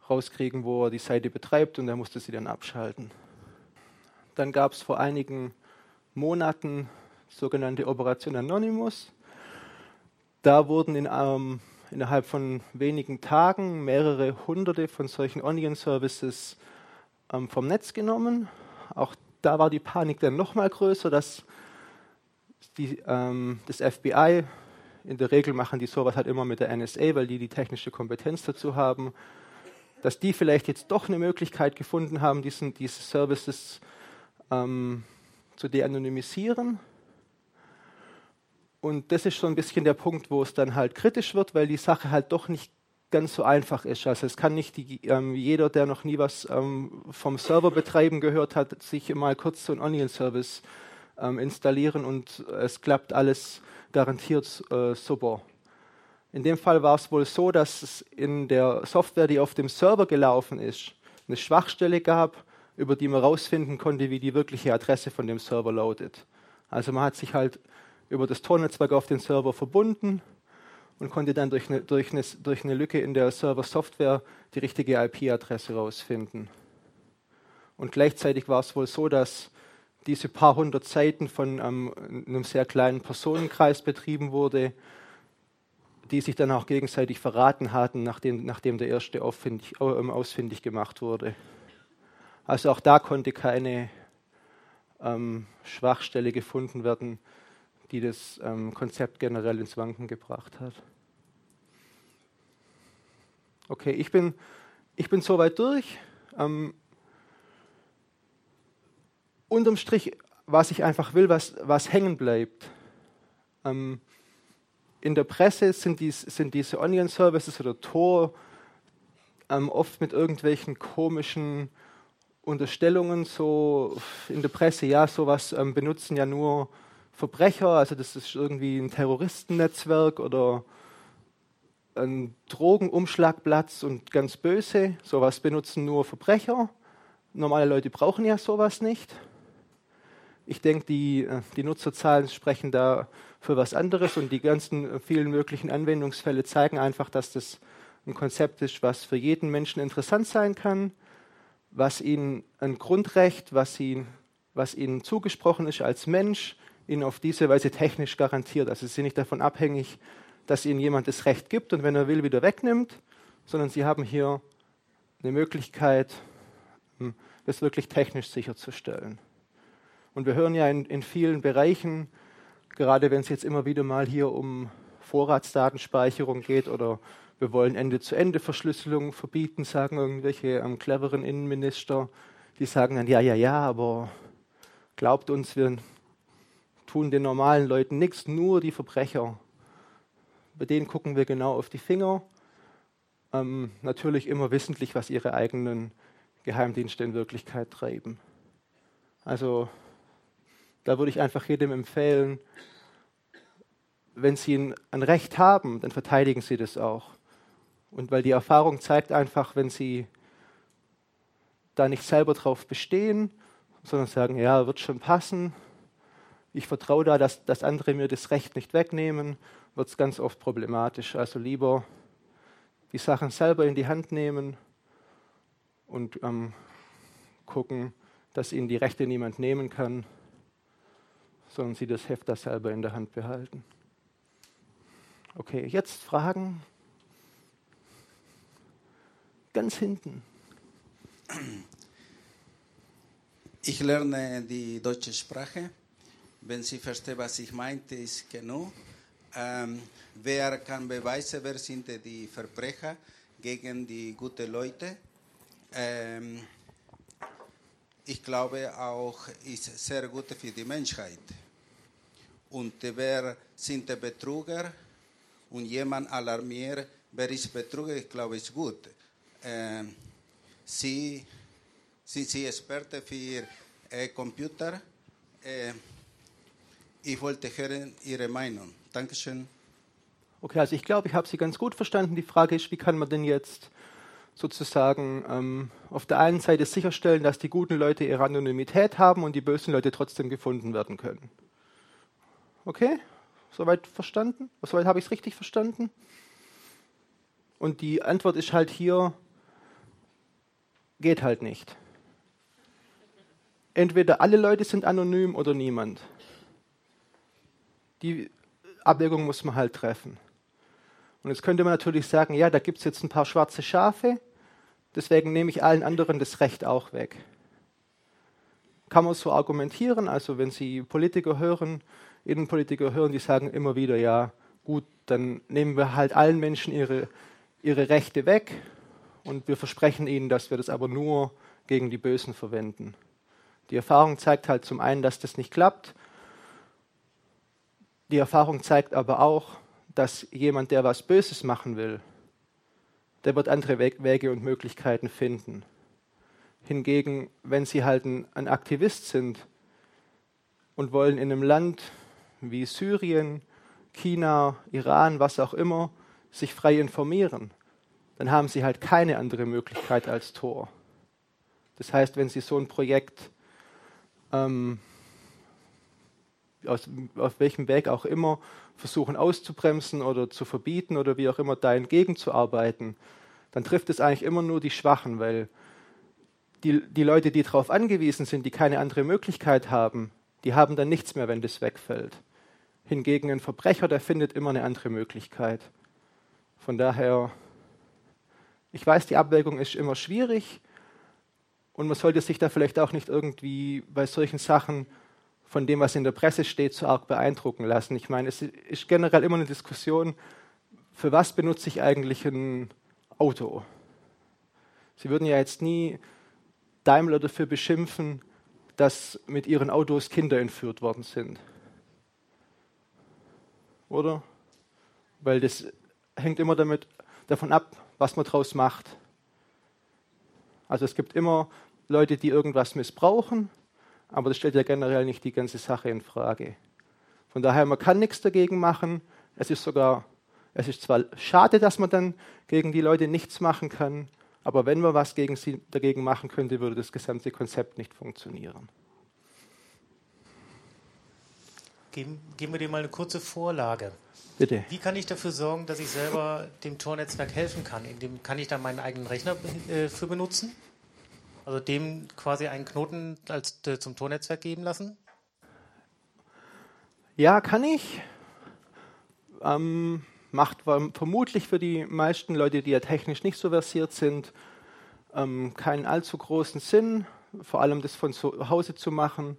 rauskriegen, wo er die Seite betreibt und er musste sie dann abschalten. Dann gab es vor einigen Monaten sogenannte Operation Anonymous. Da wurden in, ähm, innerhalb von wenigen Tagen mehrere hunderte von solchen Onion-Services ähm, vom Netz genommen. Auch da war die Panik dann nochmal größer, dass die, ähm, das FBI in der Regel machen die sowas halt immer mit der NSA, weil die die technische Kompetenz dazu haben, dass die vielleicht jetzt doch eine Möglichkeit gefunden haben, diesen, diese Services ähm, zu de-anonymisieren. Und das ist schon ein bisschen der Punkt, wo es dann halt kritisch wird, weil die Sache halt doch nicht ganz so einfach ist. Also es kann nicht die, ähm, jeder, der noch nie was ähm, vom Serverbetreiben gehört hat, sich mal kurz so einen Onion-Service ähm, installieren und es klappt alles garantiert äh, super. In dem Fall war es wohl so, dass es in der Software, die auf dem Server gelaufen ist, eine Schwachstelle gab, über die man herausfinden konnte, wie die wirkliche Adresse von dem Server lautet. Also man hat sich halt über das Tor-Netzwerk auf den Server verbunden und konnte dann durch eine, durch eine, durch eine Lücke in der Server-Software die richtige IP-Adresse herausfinden. Und gleichzeitig war es wohl so, dass diese paar hundert Seiten von ähm, einem sehr kleinen Personenkreis betrieben wurde, die sich dann auch gegenseitig verraten hatten, nachdem, nachdem der erste auffindig, äh, ausfindig gemacht wurde. Also auch da konnte keine ähm, Schwachstelle gefunden werden, die das ähm, Konzept generell ins Wanken gebracht hat. Okay, ich bin, ich bin soweit durch. Ähm, unterm Strich, was ich einfach will, was, was hängen bleibt. Ähm, in der Presse sind, dies, sind diese Onion-Services oder Tor ähm, oft mit irgendwelchen komischen Unterstellungen so in der Presse, ja, sowas ähm, benutzen ja nur Verbrecher, also das ist irgendwie ein Terroristennetzwerk oder ein Drogenumschlagplatz und ganz böse, sowas benutzen nur Verbrecher. Normale Leute brauchen ja sowas nicht. Ich denke, die, äh, die Nutzerzahlen sprechen da für was anderes und die ganzen äh, vielen möglichen Anwendungsfälle zeigen einfach, dass das ein Konzept ist, was für jeden Menschen interessant sein kann, was ihnen ein Grundrecht, was ihnen, was ihnen zugesprochen ist als Mensch, ihnen auf diese Weise technisch garantiert. Also sie sind nicht davon abhängig, dass ihnen jemand das Recht gibt und wenn er will, wieder wegnimmt, sondern sie haben hier eine Möglichkeit, hm, das wirklich technisch sicherzustellen. Und wir hören ja in, in vielen Bereichen, gerade wenn es jetzt immer wieder mal hier um Vorratsdatenspeicherung geht oder wir wollen Ende-zu-Ende-Verschlüsselung verbieten, sagen irgendwelche ähm, cleveren Innenminister. Die sagen dann, ja, ja, ja, aber glaubt uns, wir tun den normalen Leuten nichts, nur die Verbrecher. Bei denen gucken wir genau auf die Finger. Ähm, natürlich immer wissentlich, was ihre eigenen Geheimdienste in Wirklichkeit treiben. Also da würde ich einfach jedem empfehlen, wenn Sie ein, Recht haben, dann verteidigen Sie das auch. Und weil die Erfahrung zeigt einfach, wenn Sie da nicht selber drauf bestehen, sondern sagen, ja, wird schon passen, ich vertraue da, dass, dass andere mir das Recht nicht wegnehmen, wird es ganz oft problematisch. Also lieber die Sachen selber in die Hand nehmen und ähm, gucken, dass ihnen die Rechte niemand nehmen kann, sondern sie das Heft da selber in der Hand behalten. Okay, jetzt Fragen? Ganz hinten. Ich lerne die deutsche Sprache. Wenn Sie verstehen, was ich meinte, ist genug. Ähm, wer kann beweisen, wer sind die Verbrecher gegen die guten Leute? Ähm, ich glaube auch, ist sehr gut für die Menschheit. Und wer sind die Betrüger? Und jemand alarmiert, wer ist Betrüger? Ich glaube, ist gut. Ähm, Sie sind Sie Experte für äh, Computer? Äh, ich wollte hören Ihre Meinung. Dankeschön. Okay, also ich glaube, ich habe Sie ganz gut verstanden. Die Frage ist, wie kann man denn jetzt sozusagen ähm, auf der einen Seite sicherstellen, dass die guten Leute ihre Anonymität haben und die bösen Leute trotzdem gefunden werden können. Okay? Soweit verstanden? Soweit habe ich es richtig verstanden? Und die Antwort ist halt hier, geht halt nicht. Entweder alle Leute sind anonym oder niemand. Die Abwägung muss man halt treffen. Und jetzt könnte man natürlich sagen, ja, da gibt es jetzt ein paar schwarze Schafe, deswegen nehme ich allen anderen das Recht auch weg. Kann man so argumentieren, also wenn Sie Politiker hören, Innenpolitiker hören, die sagen immer wieder, ja, gut, dann nehmen wir halt allen Menschen ihre, ihre Rechte weg und wir versprechen ihnen, dass wir das aber nur gegen die Bösen verwenden. Die Erfahrung zeigt halt zum einen, dass das nicht klappt. Die Erfahrung zeigt aber auch, dass jemand, der was Böses machen will, der wird andere Wege und Möglichkeiten finden. Hingegen, wenn Sie halt ein, Aktivist sind und wollen in einem Land wie Syrien, China, Iran, was auch immer, sich frei informieren, dann haben Sie halt keine andere Möglichkeit als Tor. Das heißt, wenn Sie so ein Projekt ähm, aus, auf welchem Weg auch immer versuchen auszubremsen oder zu verbieten oder wie auch immer da entgegenzuarbeiten, dann trifft es eigentlich immer nur die Schwachen, weil die, die Leute, die darauf angewiesen sind, die keine andere Möglichkeit haben, die haben dann nichts mehr, wenn das wegfällt. Hingegen ein Verbrecher, der findet immer eine andere Möglichkeit. Von daher, ich weiß, die Abwägung ist immer schwierig und man sollte sich da vielleicht auch nicht irgendwie bei solchen Sachen von dem, was in der Presse steht, so arg beeindrucken lassen. Ich meine, es ist generell immer eine Diskussion, für was benutze ich eigentlich ein Auto? Sie würden ja jetzt nie Daimler dafür beschimpfen, dass mit ihren Autos Kinder entführt worden sind. Oder? Weil das hängt immer damit, davon ab, was man daraus macht. Also es gibt immer Leute, die irgendwas missbrauchen aber das stellt ja generell nicht die ganze Sache in Frage. Von daher, man kann nichts dagegen machen. Es ist sogar, es ist zwar schade, dass man dann gegen die Leute nichts machen kann, aber wenn man was gegen sie, dagegen machen könnte, würde das gesamte Konzept nicht funktionieren. Geben, geben wir dir mal eine kurze Vorlage. Bitte. Wie kann ich dafür sorgen, dass ich selber dem Tor-Netzwerk helfen kann? Indem, kann ich da meinen eigenen Rechner äh, für benutzen? Also dem quasi einen Knoten als, äh, zum Tornetzwerk geben lassen? Ja, kann ich. Ähm, macht vermutlich für die meisten Leute, die ja technisch nicht so versiert sind, ähm, keinen allzu großen Sinn, vor allem das von zu Hause zu machen.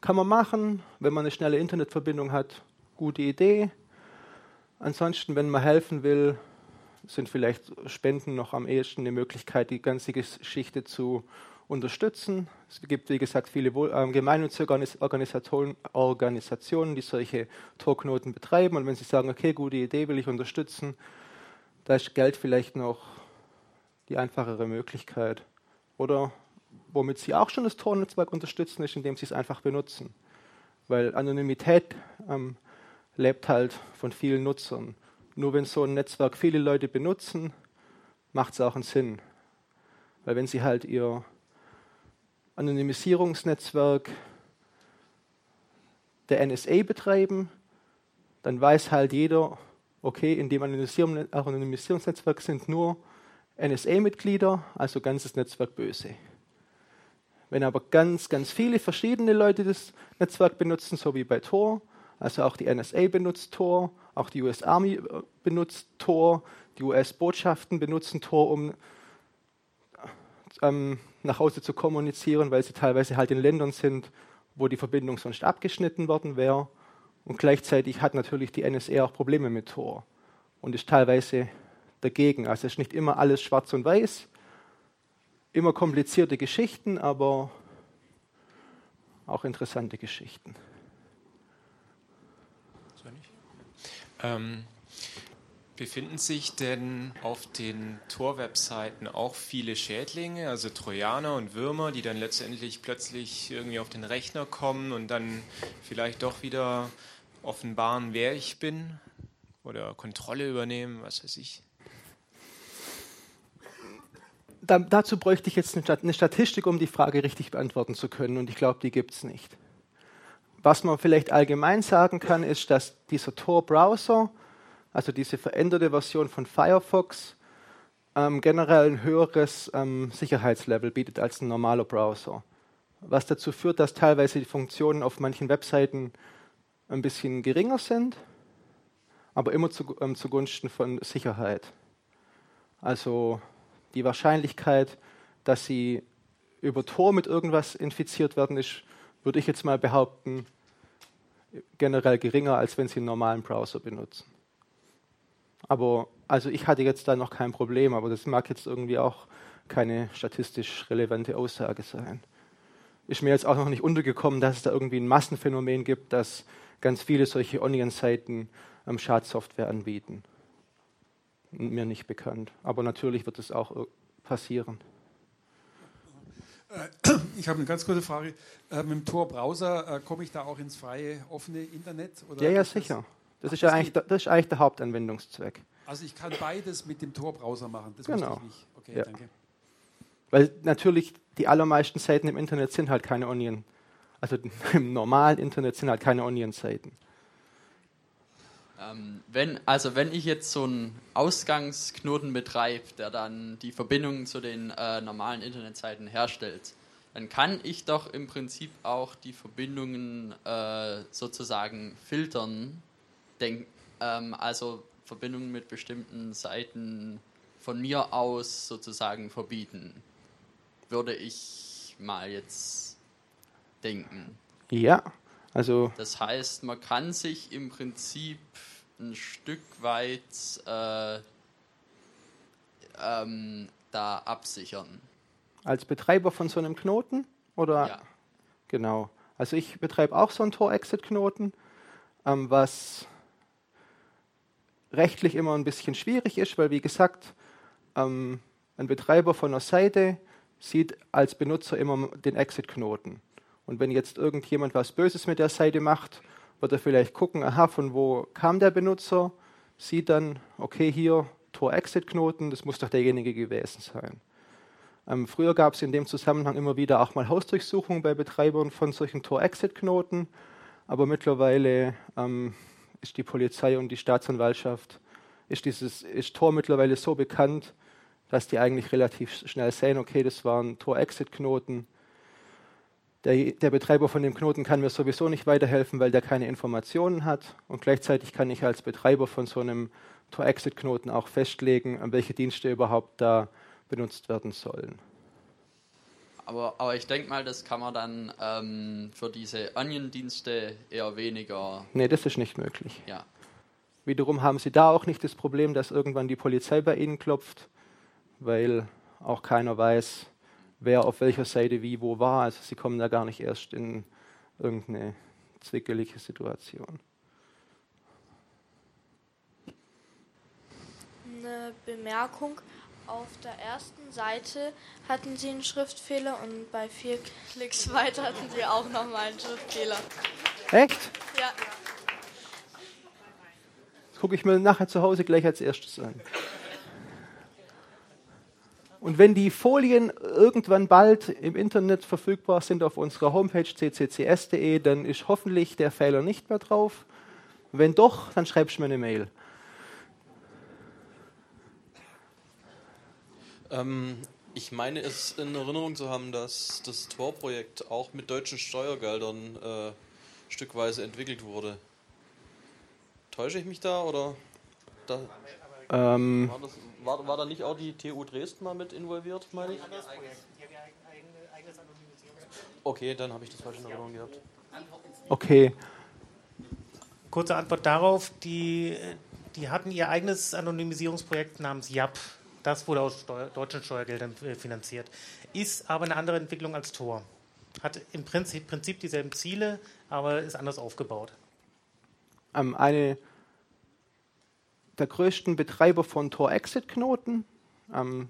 Kann man machen, wenn man eine schnelle Internetverbindung hat, gute Idee. Ansonsten, wenn man helfen will, sind vielleicht Spenden noch am ehesten eine Möglichkeit, die ganze Geschichte zu unterstützen. Es gibt, wie gesagt, viele äh, gemeinnützige Organisationen, die solche Torknoten betreiben. Und wenn Sie sagen, okay, gute Idee, will ich unterstützen, da ist Geld vielleicht noch die einfachere Möglichkeit. Oder womit Sie auch schon das Tornetzwerk unterstützen, ist, indem Sie es einfach benutzen. Weil Anonymität ähm, lebt halt von vielen Nutzern. Nur wenn so ein Netzwerk viele Leute benutzen, macht es auch einen Sinn. Weil wenn sie halt ihr Anonymisierungsnetzwerk der NSA betreiben, dann weiß halt jeder, okay, in dem Anonymisierungsnetzwerk sind nur NSA-Mitglieder, also ganzes Netzwerk böse. Wenn aber ganz, ganz viele verschiedene Leute das Netzwerk benutzen, so wie bei Tor, also auch die NSA benutzt Tor, auch die US Army äh, benutzt Tor, die US-Botschaften benutzen Tor, um ähm, nach Hause zu kommunizieren, weil sie teilweise halt in Ländern sind, wo die Verbindung sonst abgeschnitten worden wäre. Und gleichzeitig hat natürlich die NSA auch Probleme mit Tor und ist teilweise dagegen. Also es ist nicht immer alles schwarz und weiß, immer komplizierte Geschichten, aber auch interessante Geschichten. Ähm, befinden sich denn auf den Tor-Webseiten auch viele Schädlinge, also Trojaner und Würmer, die dann letztendlich plötzlich irgendwie auf den Rechner kommen und dann vielleicht doch wieder offenbaren, wer ich bin oder Kontrolle übernehmen, was weiß ich? Da, dazu bräuchte ich jetzt eine Statistik, um die Frage richtig beantworten zu können, und ich glaube, die gibt es nicht. Was man vielleicht allgemein sagen kann, ist, dass dieser Tor-Browser, also diese veränderte Version von Firefox, ähm, generell ein höheres ähm, Sicherheitslevel bietet als ein normaler Browser. Was dazu führt, dass teilweise die Funktionen auf manchen Webseiten ein bisschen geringer sind, aber immer zu, ähm, zugunsten von Sicherheit. Also die Wahrscheinlichkeit, dass sie über Tor mit irgendwas infiziert werden, ist würde ich jetzt mal behaupten, generell geringer, als wenn Sie einen normalen Browser benutzen. Aber also ich hatte jetzt da noch kein Problem, aber das mag jetzt irgendwie auch keine statistisch relevante Aussage sein. Ist mir jetzt auch noch nicht untergekommen, dass es da irgendwie ein Massenphänomen gibt, dass ganz viele solche Onion-Seiten ähm, Schadsoftware anbieten. Mir nicht bekannt. Aber natürlich wird es auch passieren. Ich habe eine ganz kurze Frage. Äh, mit dem Tor-Browser äh, komme ich da auch ins freie, offene Internet? ja, ja, sicher. Das ist, ja eigentlich, das ist eigentlich der Hauptanwendungszweck. Also ich kann beides mit dem Tor-Browser machen. Das genau. ich nicht. Okay, ja. danke. Weil natürlich die allermeisten Seiten im Internet sind halt keine Onion. Also [laughs] im normalen Internet sind halt keine Onion-Seiten. Ähm, wenn, also wenn ich jetzt so einen Ausgangsknoten betreibe, der dann die Verbindung zu den äh, normalen Internetseiten herstellt, dann kann ich doch im Prinzip auch die Verbindungen äh, sozusagen filtern. Denk, ähm, also Verbindungen mit bestimmten Seiten von mir aus sozusagen verbieten. Würde ich mal jetzt denken. Ja, also. Das heißt, man kann sich im Prinzip ein Stück weit äh, ähm, da absichern. Als Betreiber von so einem Knoten? Oder? Ja. Genau. Also ich betreibe auch so einen Tor-Exit-Knoten, ähm, was rechtlich immer ein bisschen schwierig ist, weil wie gesagt, ähm, ein Betreiber von einer Seite sieht als Benutzer immer den Exit-Knoten. Und wenn jetzt irgendjemand was Böses mit der Seite macht, wird er vielleicht gucken, aha, von wo kam der Benutzer, sieht dann, okay, hier Tor-Exit-Knoten, das muss doch derjenige gewesen sein. Ähm, früher gab es in dem Zusammenhang immer wieder auch mal Hausdurchsuchungen bei Betreibern von solchen Tor-Exit-Knoten, aber mittlerweile ähm, ist die Polizei und die Staatsanwaltschaft, ist dieses ist Tor mittlerweile so bekannt, dass die eigentlich relativ schnell sehen, okay, das war ein Tor-Exit-Knoten. Der, der, Betreiber von dem Knoten kann mir sowieso nicht weiterhelfen, weil der keine Informationen hat. Und gleichzeitig kann ich als Betreiber von so einem Tor-Exit-Knoten auch festlegen, welche Dienste überhaupt da benutzt werden sollen. Aber, aber ich denke mal, das kann man dann ähm, für diese Onion-Dienste eher weniger. Nee, das ist nicht möglich. Ja. Wiederum haben Sie da auch nicht das Problem, dass irgendwann die Polizei bei Ihnen klopft, weil auch keiner weiß, wer auf welcher Seite wie wo war. Also Sie kommen da gar nicht erst in irgendeine zwickelige Situation. Eine Bemerkung auf der ersten Seite hatten Sie einen Schriftfehler und bei vier Klicks weiter hatten Sie auch nochmal einen Schriftfehler. Echt? Ja. Das gucke ich mir nachher zu Hause gleich als erstes an. Und wenn die Folien irgendwann bald im Internet verfügbar sind auf unserer Homepage cccs.de, dann ist hoffentlich der Fehler nicht mehr drauf. Wenn doch, dann schreibst du mir eine Mail. Ähm, ich meine es in Erinnerung zu haben, dass das Tor-Projekt auch mit deutschen Steuergeldern äh, stückweise entwickelt wurde. Täusche ich mich da oder da, Ähm, war, das, war, war da nicht auch die TU Dresden mal mit involviert, meine ich? Okay, dann habe ich das falsch in Erinnerung gehabt. okay. Kurze Antwort darauf, die, die hatten ihr eigenes Anonymisierungsprojekt namens YAP. Das wurde aus Steuer, deutschen Steuergeldern äh, finanziert. Ist aber eine andere Entwicklung als Tor. Hat im Prinzip, Prinzip dieselben Ziele, aber ist anders aufgebaut. ähm, eine der größten Betreiber von Tor-Exit-Knoten, ähm,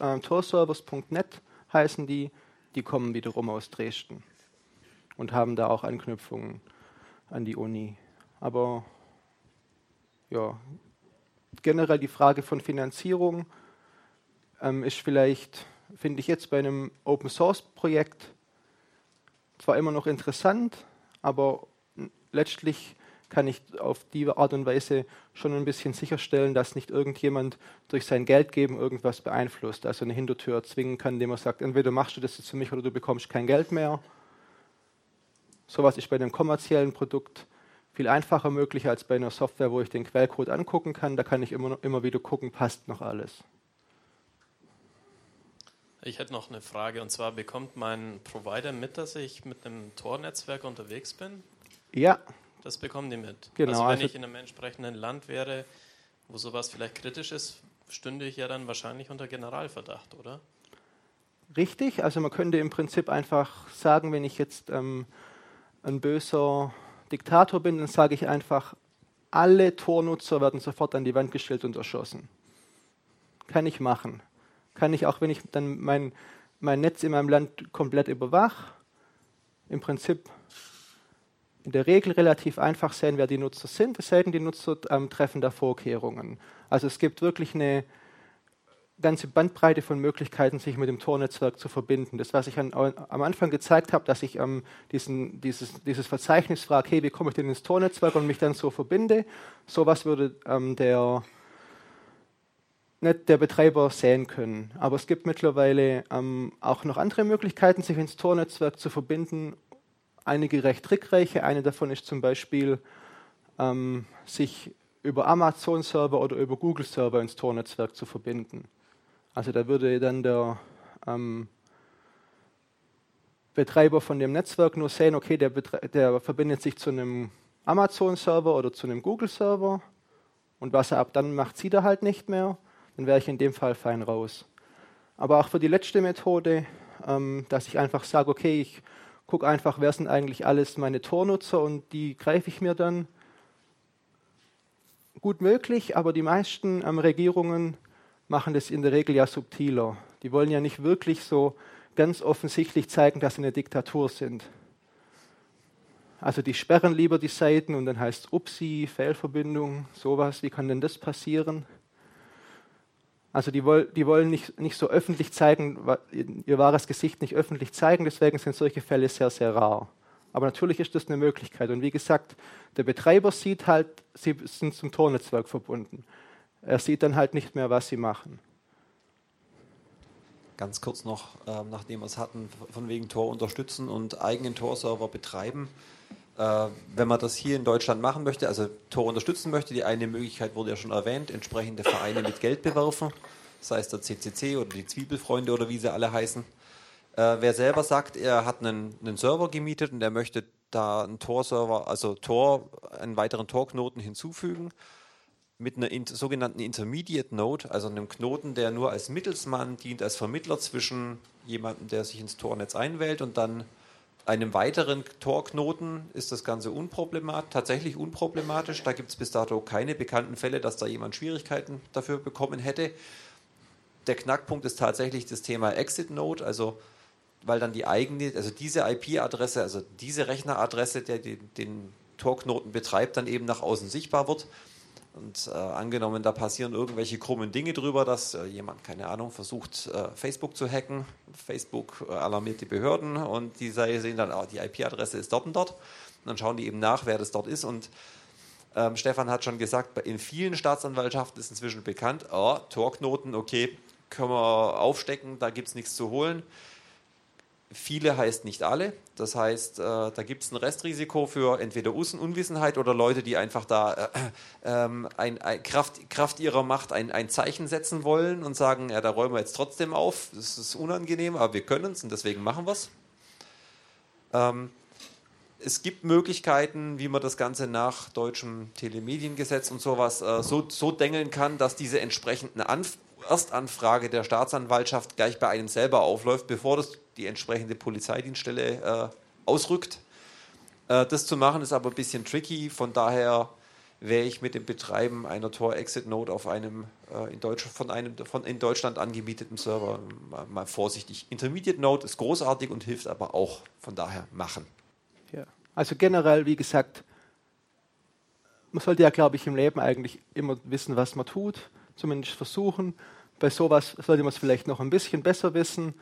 ähm, torservers.net heißen die, die kommen wiederum aus Dresden und haben da auch Anknüpfungen an die Uni. Aber ja, generell die Frage von Finanzierung ähm, ist vielleicht, finde ich jetzt bei einem Open Source Projekt zwar immer noch interessant, aber letztlich kann ich auf die Art und Weise schon ein bisschen sicherstellen, dass nicht irgendjemand durch sein Geldgeben irgendwas beeinflusst, also eine Hintertür erzwingen kann, indem er sagt, entweder machst du das jetzt für mich oder du bekommst kein Geld mehr. Sowas ist bei einem kommerziellen Produkt viel einfacher möglich als bei einer Software, wo ich den Quellcode angucken kann. Da kann ich immer, immer wieder gucken, passt noch alles. Ich hätte noch eine Frage und zwar bekommt mein Provider mit, dass ich mit einem Tor-Netzwerk unterwegs bin? Ja. Das bekommen die mit. Genau, also wenn also- ich in einem entsprechenden Land wäre, wo sowas vielleicht kritisch ist, stünde ich ja dann wahrscheinlich unter Generalverdacht, oder? Richtig, also man könnte im Prinzip einfach sagen, wenn ich jetzt ähm, ein böser Diktator bin, dann sage ich einfach, alle Tornutzer werden sofort an die Wand gestellt und erschossen. Kann ich machen. Kann ich auch, wenn ich dann mein, mein Netz in meinem Land komplett überwache, im Prinzip in der Regel relativ einfach sehen, wer die Nutzer sind, denn, die Nutzer ähm, treffen da Vorkehrungen. Also es gibt wirklich eine ganze Bandbreite von Möglichkeiten, sich mit dem Tor-Netzwerk zu verbinden. Das, was ich an, am Anfang gezeigt habe, dass ich ähm, diesen, dieses, dieses Verzeichnis frage, hey, wie komme ich denn ins Tor-Netzwerk und mich dann so verbinde, sowas würde ähm, der, nicht der Betreiber sehen können. Aber es gibt mittlerweile ähm, auch noch andere Möglichkeiten, sich ins Tor-Netzwerk zu verbinden. Einige recht trickreiche. Eine davon ist zum Beispiel, ähm, sich über Amazon-Server oder über Google-Server ins Tor-Netzwerk zu verbinden. Also da würde dann der ähm, Betreiber von dem Netzwerk nur sehen, okay, der, der verbindet sich zu einem Amazon-Server oder zu einem Google-Server und was er ab dann macht, sieht er halt nicht mehr. Dann wäre ich in dem Fall fein raus. Aber auch für die letzte Methode, ähm, dass ich einfach sage, okay, ich gucke einfach, wer sind eigentlich alles meine Tornutzer und die greife ich mir dann. Gut möglich, aber die meisten ähm, Regierungen machen das in der Regel ja subtiler. Die wollen ja nicht wirklich so ganz offensichtlich zeigen, dass sie eine Diktatur sind. Also die sperren lieber die Seiten und dann heißt es Upsi, Fehlverbindung, sowas. Wie kann denn das passieren? Also die, woll, die wollen nicht, nicht so öffentlich zeigen, ihr wahres Gesicht nicht öffentlich zeigen, deswegen sind solche Fälle sehr, sehr rar. Aber natürlich ist das eine Möglichkeit. Und wie gesagt, der Betreiber sieht halt, sie sind zum Tornetzwerk verbunden. Er sieht dann halt nicht mehr, was sie machen. Ganz kurz noch, ähm, nachdem wir es hatten, von wegen Tor unterstützen und eigenen Tor-Server betreiben. Äh, wenn man das hier in Deutschland machen möchte, also Tor unterstützen möchte, die eine Möglichkeit wurde ja schon erwähnt, entsprechende Vereine mit Geld bewerfen, sei es der CCC oder die Zwiebelfreunde oder wie sie alle heißen. Äh, wer selber sagt, er hat einen, einen Server gemietet und er möchte da einen Tor-Server, also Tor, einen weiteren Tor-Knoten hinzufügen, mit einer in, sogenannten Intermediate Node, also einem Knoten, der nur als Mittelsmann dient, als Vermittler zwischen jemandem, der sich ins Tornetz einwählt und dann einem weiteren Torknoten ist das Ganze unproblematisch, tatsächlich unproblematisch. Da gibt es bis dato keine bekannten Fälle, dass da jemand Schwierigkeiten dafür bekommen hätte. Der Knackpunkt ist tatsächlich das Thema Exit Node, also weil dann die eigene, also diese IP-Adresse, also diese Rechneradresse, der den, den Torknoten betreibt, dann eben nach außen sichtbar wird. Und äh, angenommen, da passieren irgendwelche krummen Dinge drüber, dass äh, jemand, keine Ahnung, versucht, äh, Facebook zu hacken. Facebook äh, alarmiert die Behörden und die sehen dann, oh, die IP-Adresse ist dort und dort. Und dann schauen die eben nach, wer das dort ist. Und ähm, Stefan hat schon gesagt, in vielen Staatsanwaltschaften ist inzwischen bekannt, oh, Torknoten, okay, können wir aufstecken, da gibt es nichts zu holen. Viele heißt nicht alle. Das heißt, äh, da gibt es ein Restrisiko für entweder Us Unwissenheit oder Leute, die einfach da äh, ähm, ein, ein Kraft, Kraft ihrer Macht ein, ein Zeichen setzen wollen und sagen, ja, da räumen wir jetzt trotzdem auf. Das ist unangenehm, aber wir können es und deswegen machen wir es. Ähm, es gibt Möglichkeiten, wie man das Ganze nach deutschem Telemediengesetz und sowas äh, so, so dengeln kann, dass diese entsprechenden Anf Erstanfrage der Staatsanwaltschaft gleich bei einem selber aufläuft, bevor das die entsprechende Polizeidienststelle äh, ausrückt. Äh, das zu machen ist aber ein bisschen tricky, von daher wäre ich mit dem Betreiben einer Tor-Exit-Node auf einem, äh, in Deutsch, von einem von in Deutschland angemieteten Server mal, mal vorsichtig. Intermediate Node ist großartig und hilft aber auch, von daher machen. Ja. Also generell, wie gesagt, man sollte ja, glaube ich, im Leben eigentlich immer wissen, was man tut, zumindest versuchen. Bei sowas sollte man es vielleicht noch ein bisschen besser wissen.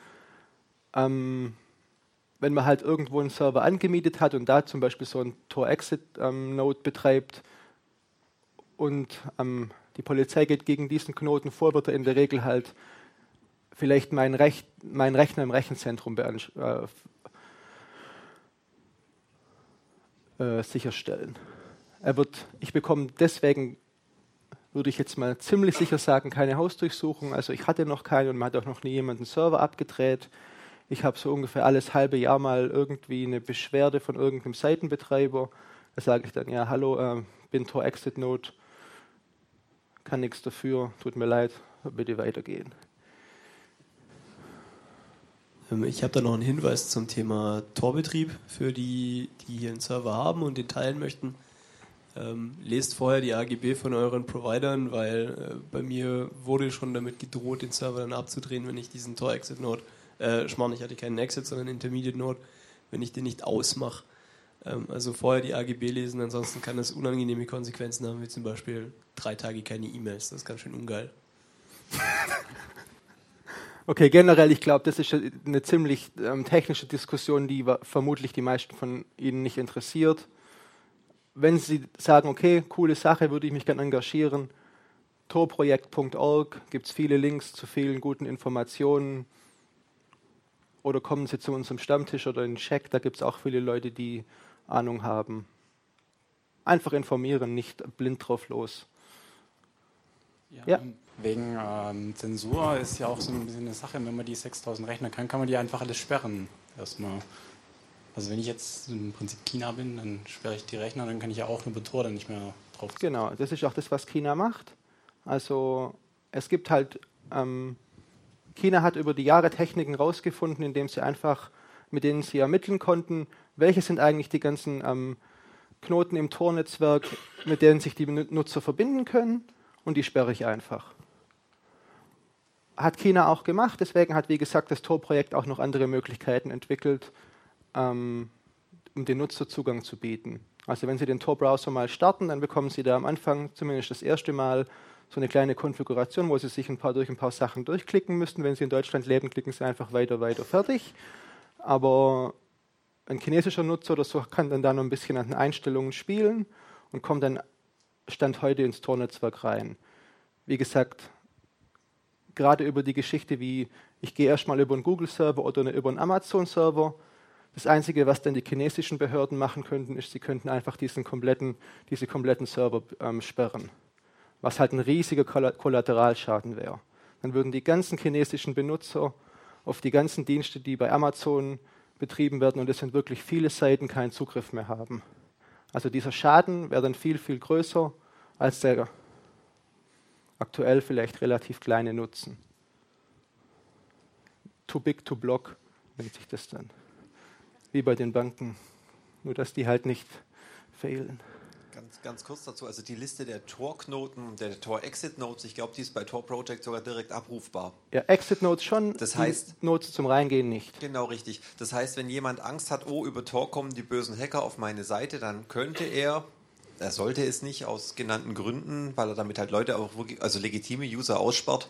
Ähm, wenn man halt irgendwo einen Server angemietet hat und da zum Beispiel so ein Tor-Exit-Node ähm, betreibt und ähm, die Polizei geht gegen diesen Knoten vor, wird er in der Regel halt vielleicht meinen Rech mein Rechner im Rechenzentrum äh, äh, sicherstellen. Er wird, ich bekomme deswegen, würde ich jetzt mal ziemlich sicher sagen, keine Hausdurchsuchung. Also ich hatte noch keine und man hat auch noch nie jemanden Server abgedreht. Ich habe so ungefähr alles halbe Jahr mal irgendwie eine Beschwerde von irgendeinem Seitenbetreiber. Da sage ich dann, ja, hallo, äh, bin Tor Exit Node, kann nichts dafür, tut mir leid, bitte weitergehen. Ähm, ich habe da noch einen Hinweis zum Thema Torbetrieb für die, die hier einen Server haben und den teilen möchten. Ähm, lest vorher die AGB von euren Providern, weil äh, bei mir wurde schon damit gedroht, den Server dann abzudrehen, wenn ich diesen Tor-Exit-Node, äh, Schmarrn, ich hatte keinen Exit, sondern Intermediate-Node, wenn ich den nicht ausmache. Ähm, also vorher die AGB lesen, ansonsten kann das unangenehme Konsequenzen haben, wie zum Beispiel drei Tage keine E-Mails. Das ist ganz schön ungeil. [laughs] Okay, generell, ich glaube, das ist eine ziemlich ähm, technische Diskussion, die vermutlich die meisten von Ihnen nicht interessiert. Wenn Sie sagen, okay, coole Sache, würde ich mich gerne engagieren, torprojekt.org gibt es viele Links zu vielen guten Informationen. Oder kommen Sie zu unserem Stammtisch oder in den Check, da gibt es auch viele Leute, die Ahnung haben. Einfach informieren, nicht blind drauf los. Ja, ja. Wegen ähm, Zensur ist ja auch so ein bisschen eine Sache, wenn man die 6000 rechnen kann, kann man die einfach alles sperren. Erstmal. Also wenn ich jetzt im Prinzip China bin, dann sperre ich die Rechner, dann kann ich ja auch nur Tor dann nicht mehr drauf. Genau, das ist auch das, was China macht. Also es gibt halt, ähm, China hat über die Jahre Techniken rausgefunden, indem sie einfach, mit denen sie ermitteln konnten, welche sind eigentlich die ganzen ähm, Knoten im Tor-Netzwerk, mit denen sich die Nutzer verbinden können und die sperre ich einfach hat China auch gemacht. Deswegen hat, wie gesagt, das Tor-Projekt auch noch andere Möglichkeiten entwickelt, ähm, um den Nutzer Zugang zu bieten. Also wenn Sie den Tor-Browser mal starten, dann bekommen Sie da am Anfang zumindest das erste Mal so eine kleine Konfiguration, wo Sie sich ein paar durch ein paar Sachen durchklicken müssten. Wenn Sie in Deutschland leben, klicken Sie einfach weiter, weiter, fertig. Aber ein chinesischer Nutzer oder so kann dann da noch ein bisschen an den Einstellungen spielen und kommt dann Stand heute ins Tor-Netzwerk rein. Wie gesagt, gerade über die Geschichte wie, ich gehe erstmal über einen Google-Server oder über einen Amazon-Server. Das Einzige, was dann die chinesischen Behörden machen könnten, ist, sie könnten einfach diesen kompletten, diese kompletten Server ähm, sperren. Was halt ein riesiger Kollateralschaden wäre. Dann würden die ganzen chinesischen Benutzer auf die ganzen Dienste, die bei Amazon betrieben werden, und es sind wirklich viele Seiten, keinen Zugriff mehr haben. Also dieser Schaden wäre dann viel, viel größer als der aktuell vielleicht relativ kleine nutzen. Too big to block nennt sich das dann. Wie bei den Banken. Nur dass die halt nicht fehlen. Ganz, ganz kurz dazu, also die Liste der Tor-Knoten, der Tor-Exit-Nodes, ich glaube, die ist bei Tor Project sogar direkt abrufbar. Ja, Exit-Nodes schon, das heißt, Nodes zum Reingehen nicht. Genau, richtig. Das heißt, wenn jemand Angst hat, oh, über Tor kommen die bösen Hacker auf meine Seite, dann könnte er er sollte es nicht aus genannten Gründen, weil er damit halt Leute auch wirklich, also legitime User aussperrt,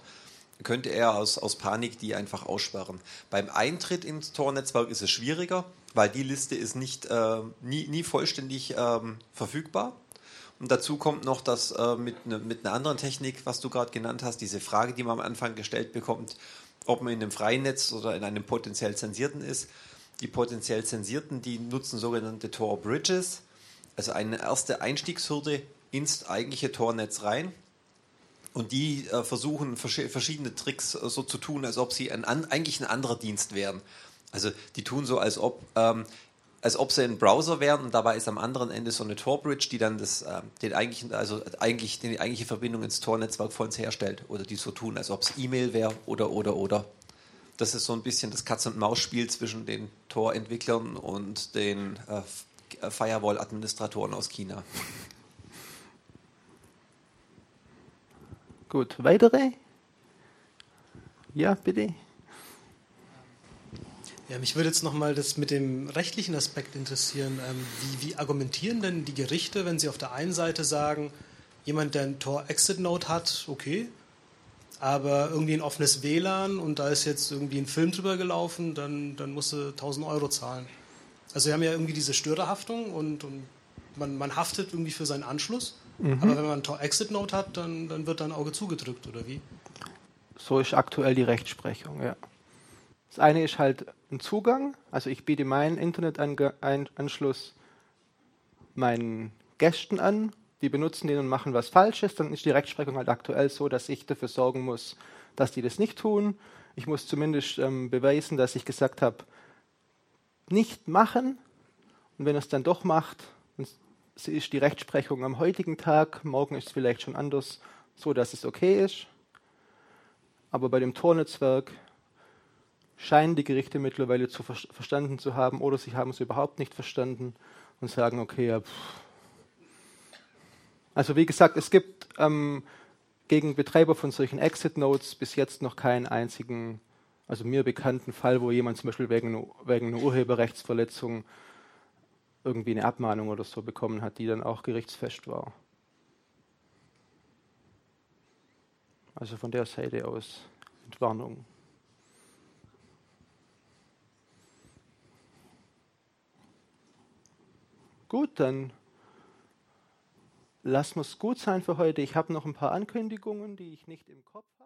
könnte er aus, aus Panik die einfach aussperren. Beim Eintritt ins Tor-Netzwerk ist es schwieriger, weil die Liste ist nicht, äh, nie, nie vollständig ähm, verfügbar. Und dazu kommt noch, dass äh, mit, ne, mit einer anderen Technik, was du gerade genannt hast, diese Frage, die man am Anfang gestellt bekommt, ob man in einem freien Netz oder in einem potenziell zensierten ist. Die potenziell zensierten, die nutzen sogenannte Tor Bridges, also eine erste Einstiegshürde ins eigentliche Tornetz rein. Und die äh, versuchen vers verschiedene Tricks äh, so zu tun, als ob sie ein, an, eigentlich ein anderer Dienst wären. Also die tun so, als ob, ähm, als ob sie ein Browser wären und dabei ist am anderen Ende so eine Tor-Bridge, die dann das, äh, den eigentlichen, also eigentlich die eigentliche Verbindung ins Tor-Netzwerk vor uns herstellt. Oder die so tun, als ob es E-Mail wäre oder oder oder. Das ist so ein bisschen das Katz-und-Maus-Spiel zwischen den Tor-Entwicklern und den äh, Firewall-Administratoren aus China. Gut, weitere? Ja, bitte. Ja, mich würde jetzt nochmal das mit dem rechtlichen Aspekt interessieren. Ähm, wie, wie, argumentieren denn die Gerichte, wenn sie auf der einen Seite sagen, jemand, der ein Tor-Exit-Node hat, okay, aber irgendwie ein offenes WLAN und da ist jetzt irgendwie ein Film drüber gelaufen, dann, dann musst du 1000 Euro zahlen. Also wir haben ja irgendwie diese Störerhaftung und, und man, man haftet irgendwie für seinen Anschluss. Mhm. Aber wenn man ein Exit-Note hat, dann, dann wird dein Auge zugedrückt, oder wie? So ist aktuell die Rechtsprechung, ja. Das eine ist halt ein Zugang, also ich biete meinen Internetanschluss meinen Gästen an, die benutzen den und machen was Falsches, dann ist die Rechtsprechung halt aktuell so, dass ich dafür sorgen muss, dass die das nicht tun. Ich muss zumindest ähm, beweisen, dass ich gesagt habe, nicht machen. Und wenn es dann doch macht, ist die Rechtsprechung am heutigen Tag, morgen ist es vielleicht schon anders, so dass es okay ist. Aber bei dem Tornetzwerk scheinen die Gerichte mittlerweile zu ver verstanden zu haben oder sie haben es überhaupt nicht verstanden und sagen, okay, ja, also wie gesagt, es gibt ähm, gegen Betreiber von solchen Exit-Nodes bis jetzt noch keinen einzigen, also mir bekannten Fall, wo jemand zum Beispiel wegen, wegen einer Urheberrechtsverletzung irgendwie eine Abmahnung oder so bekommen hat, die dann auch gerichtsfest war. Also von der Seite aus Entwarnung. Gut, dann lassen wir es gut sein für heute. Ich habe noch ein paar Ankündigungen, die ich nicht im Kopf habe.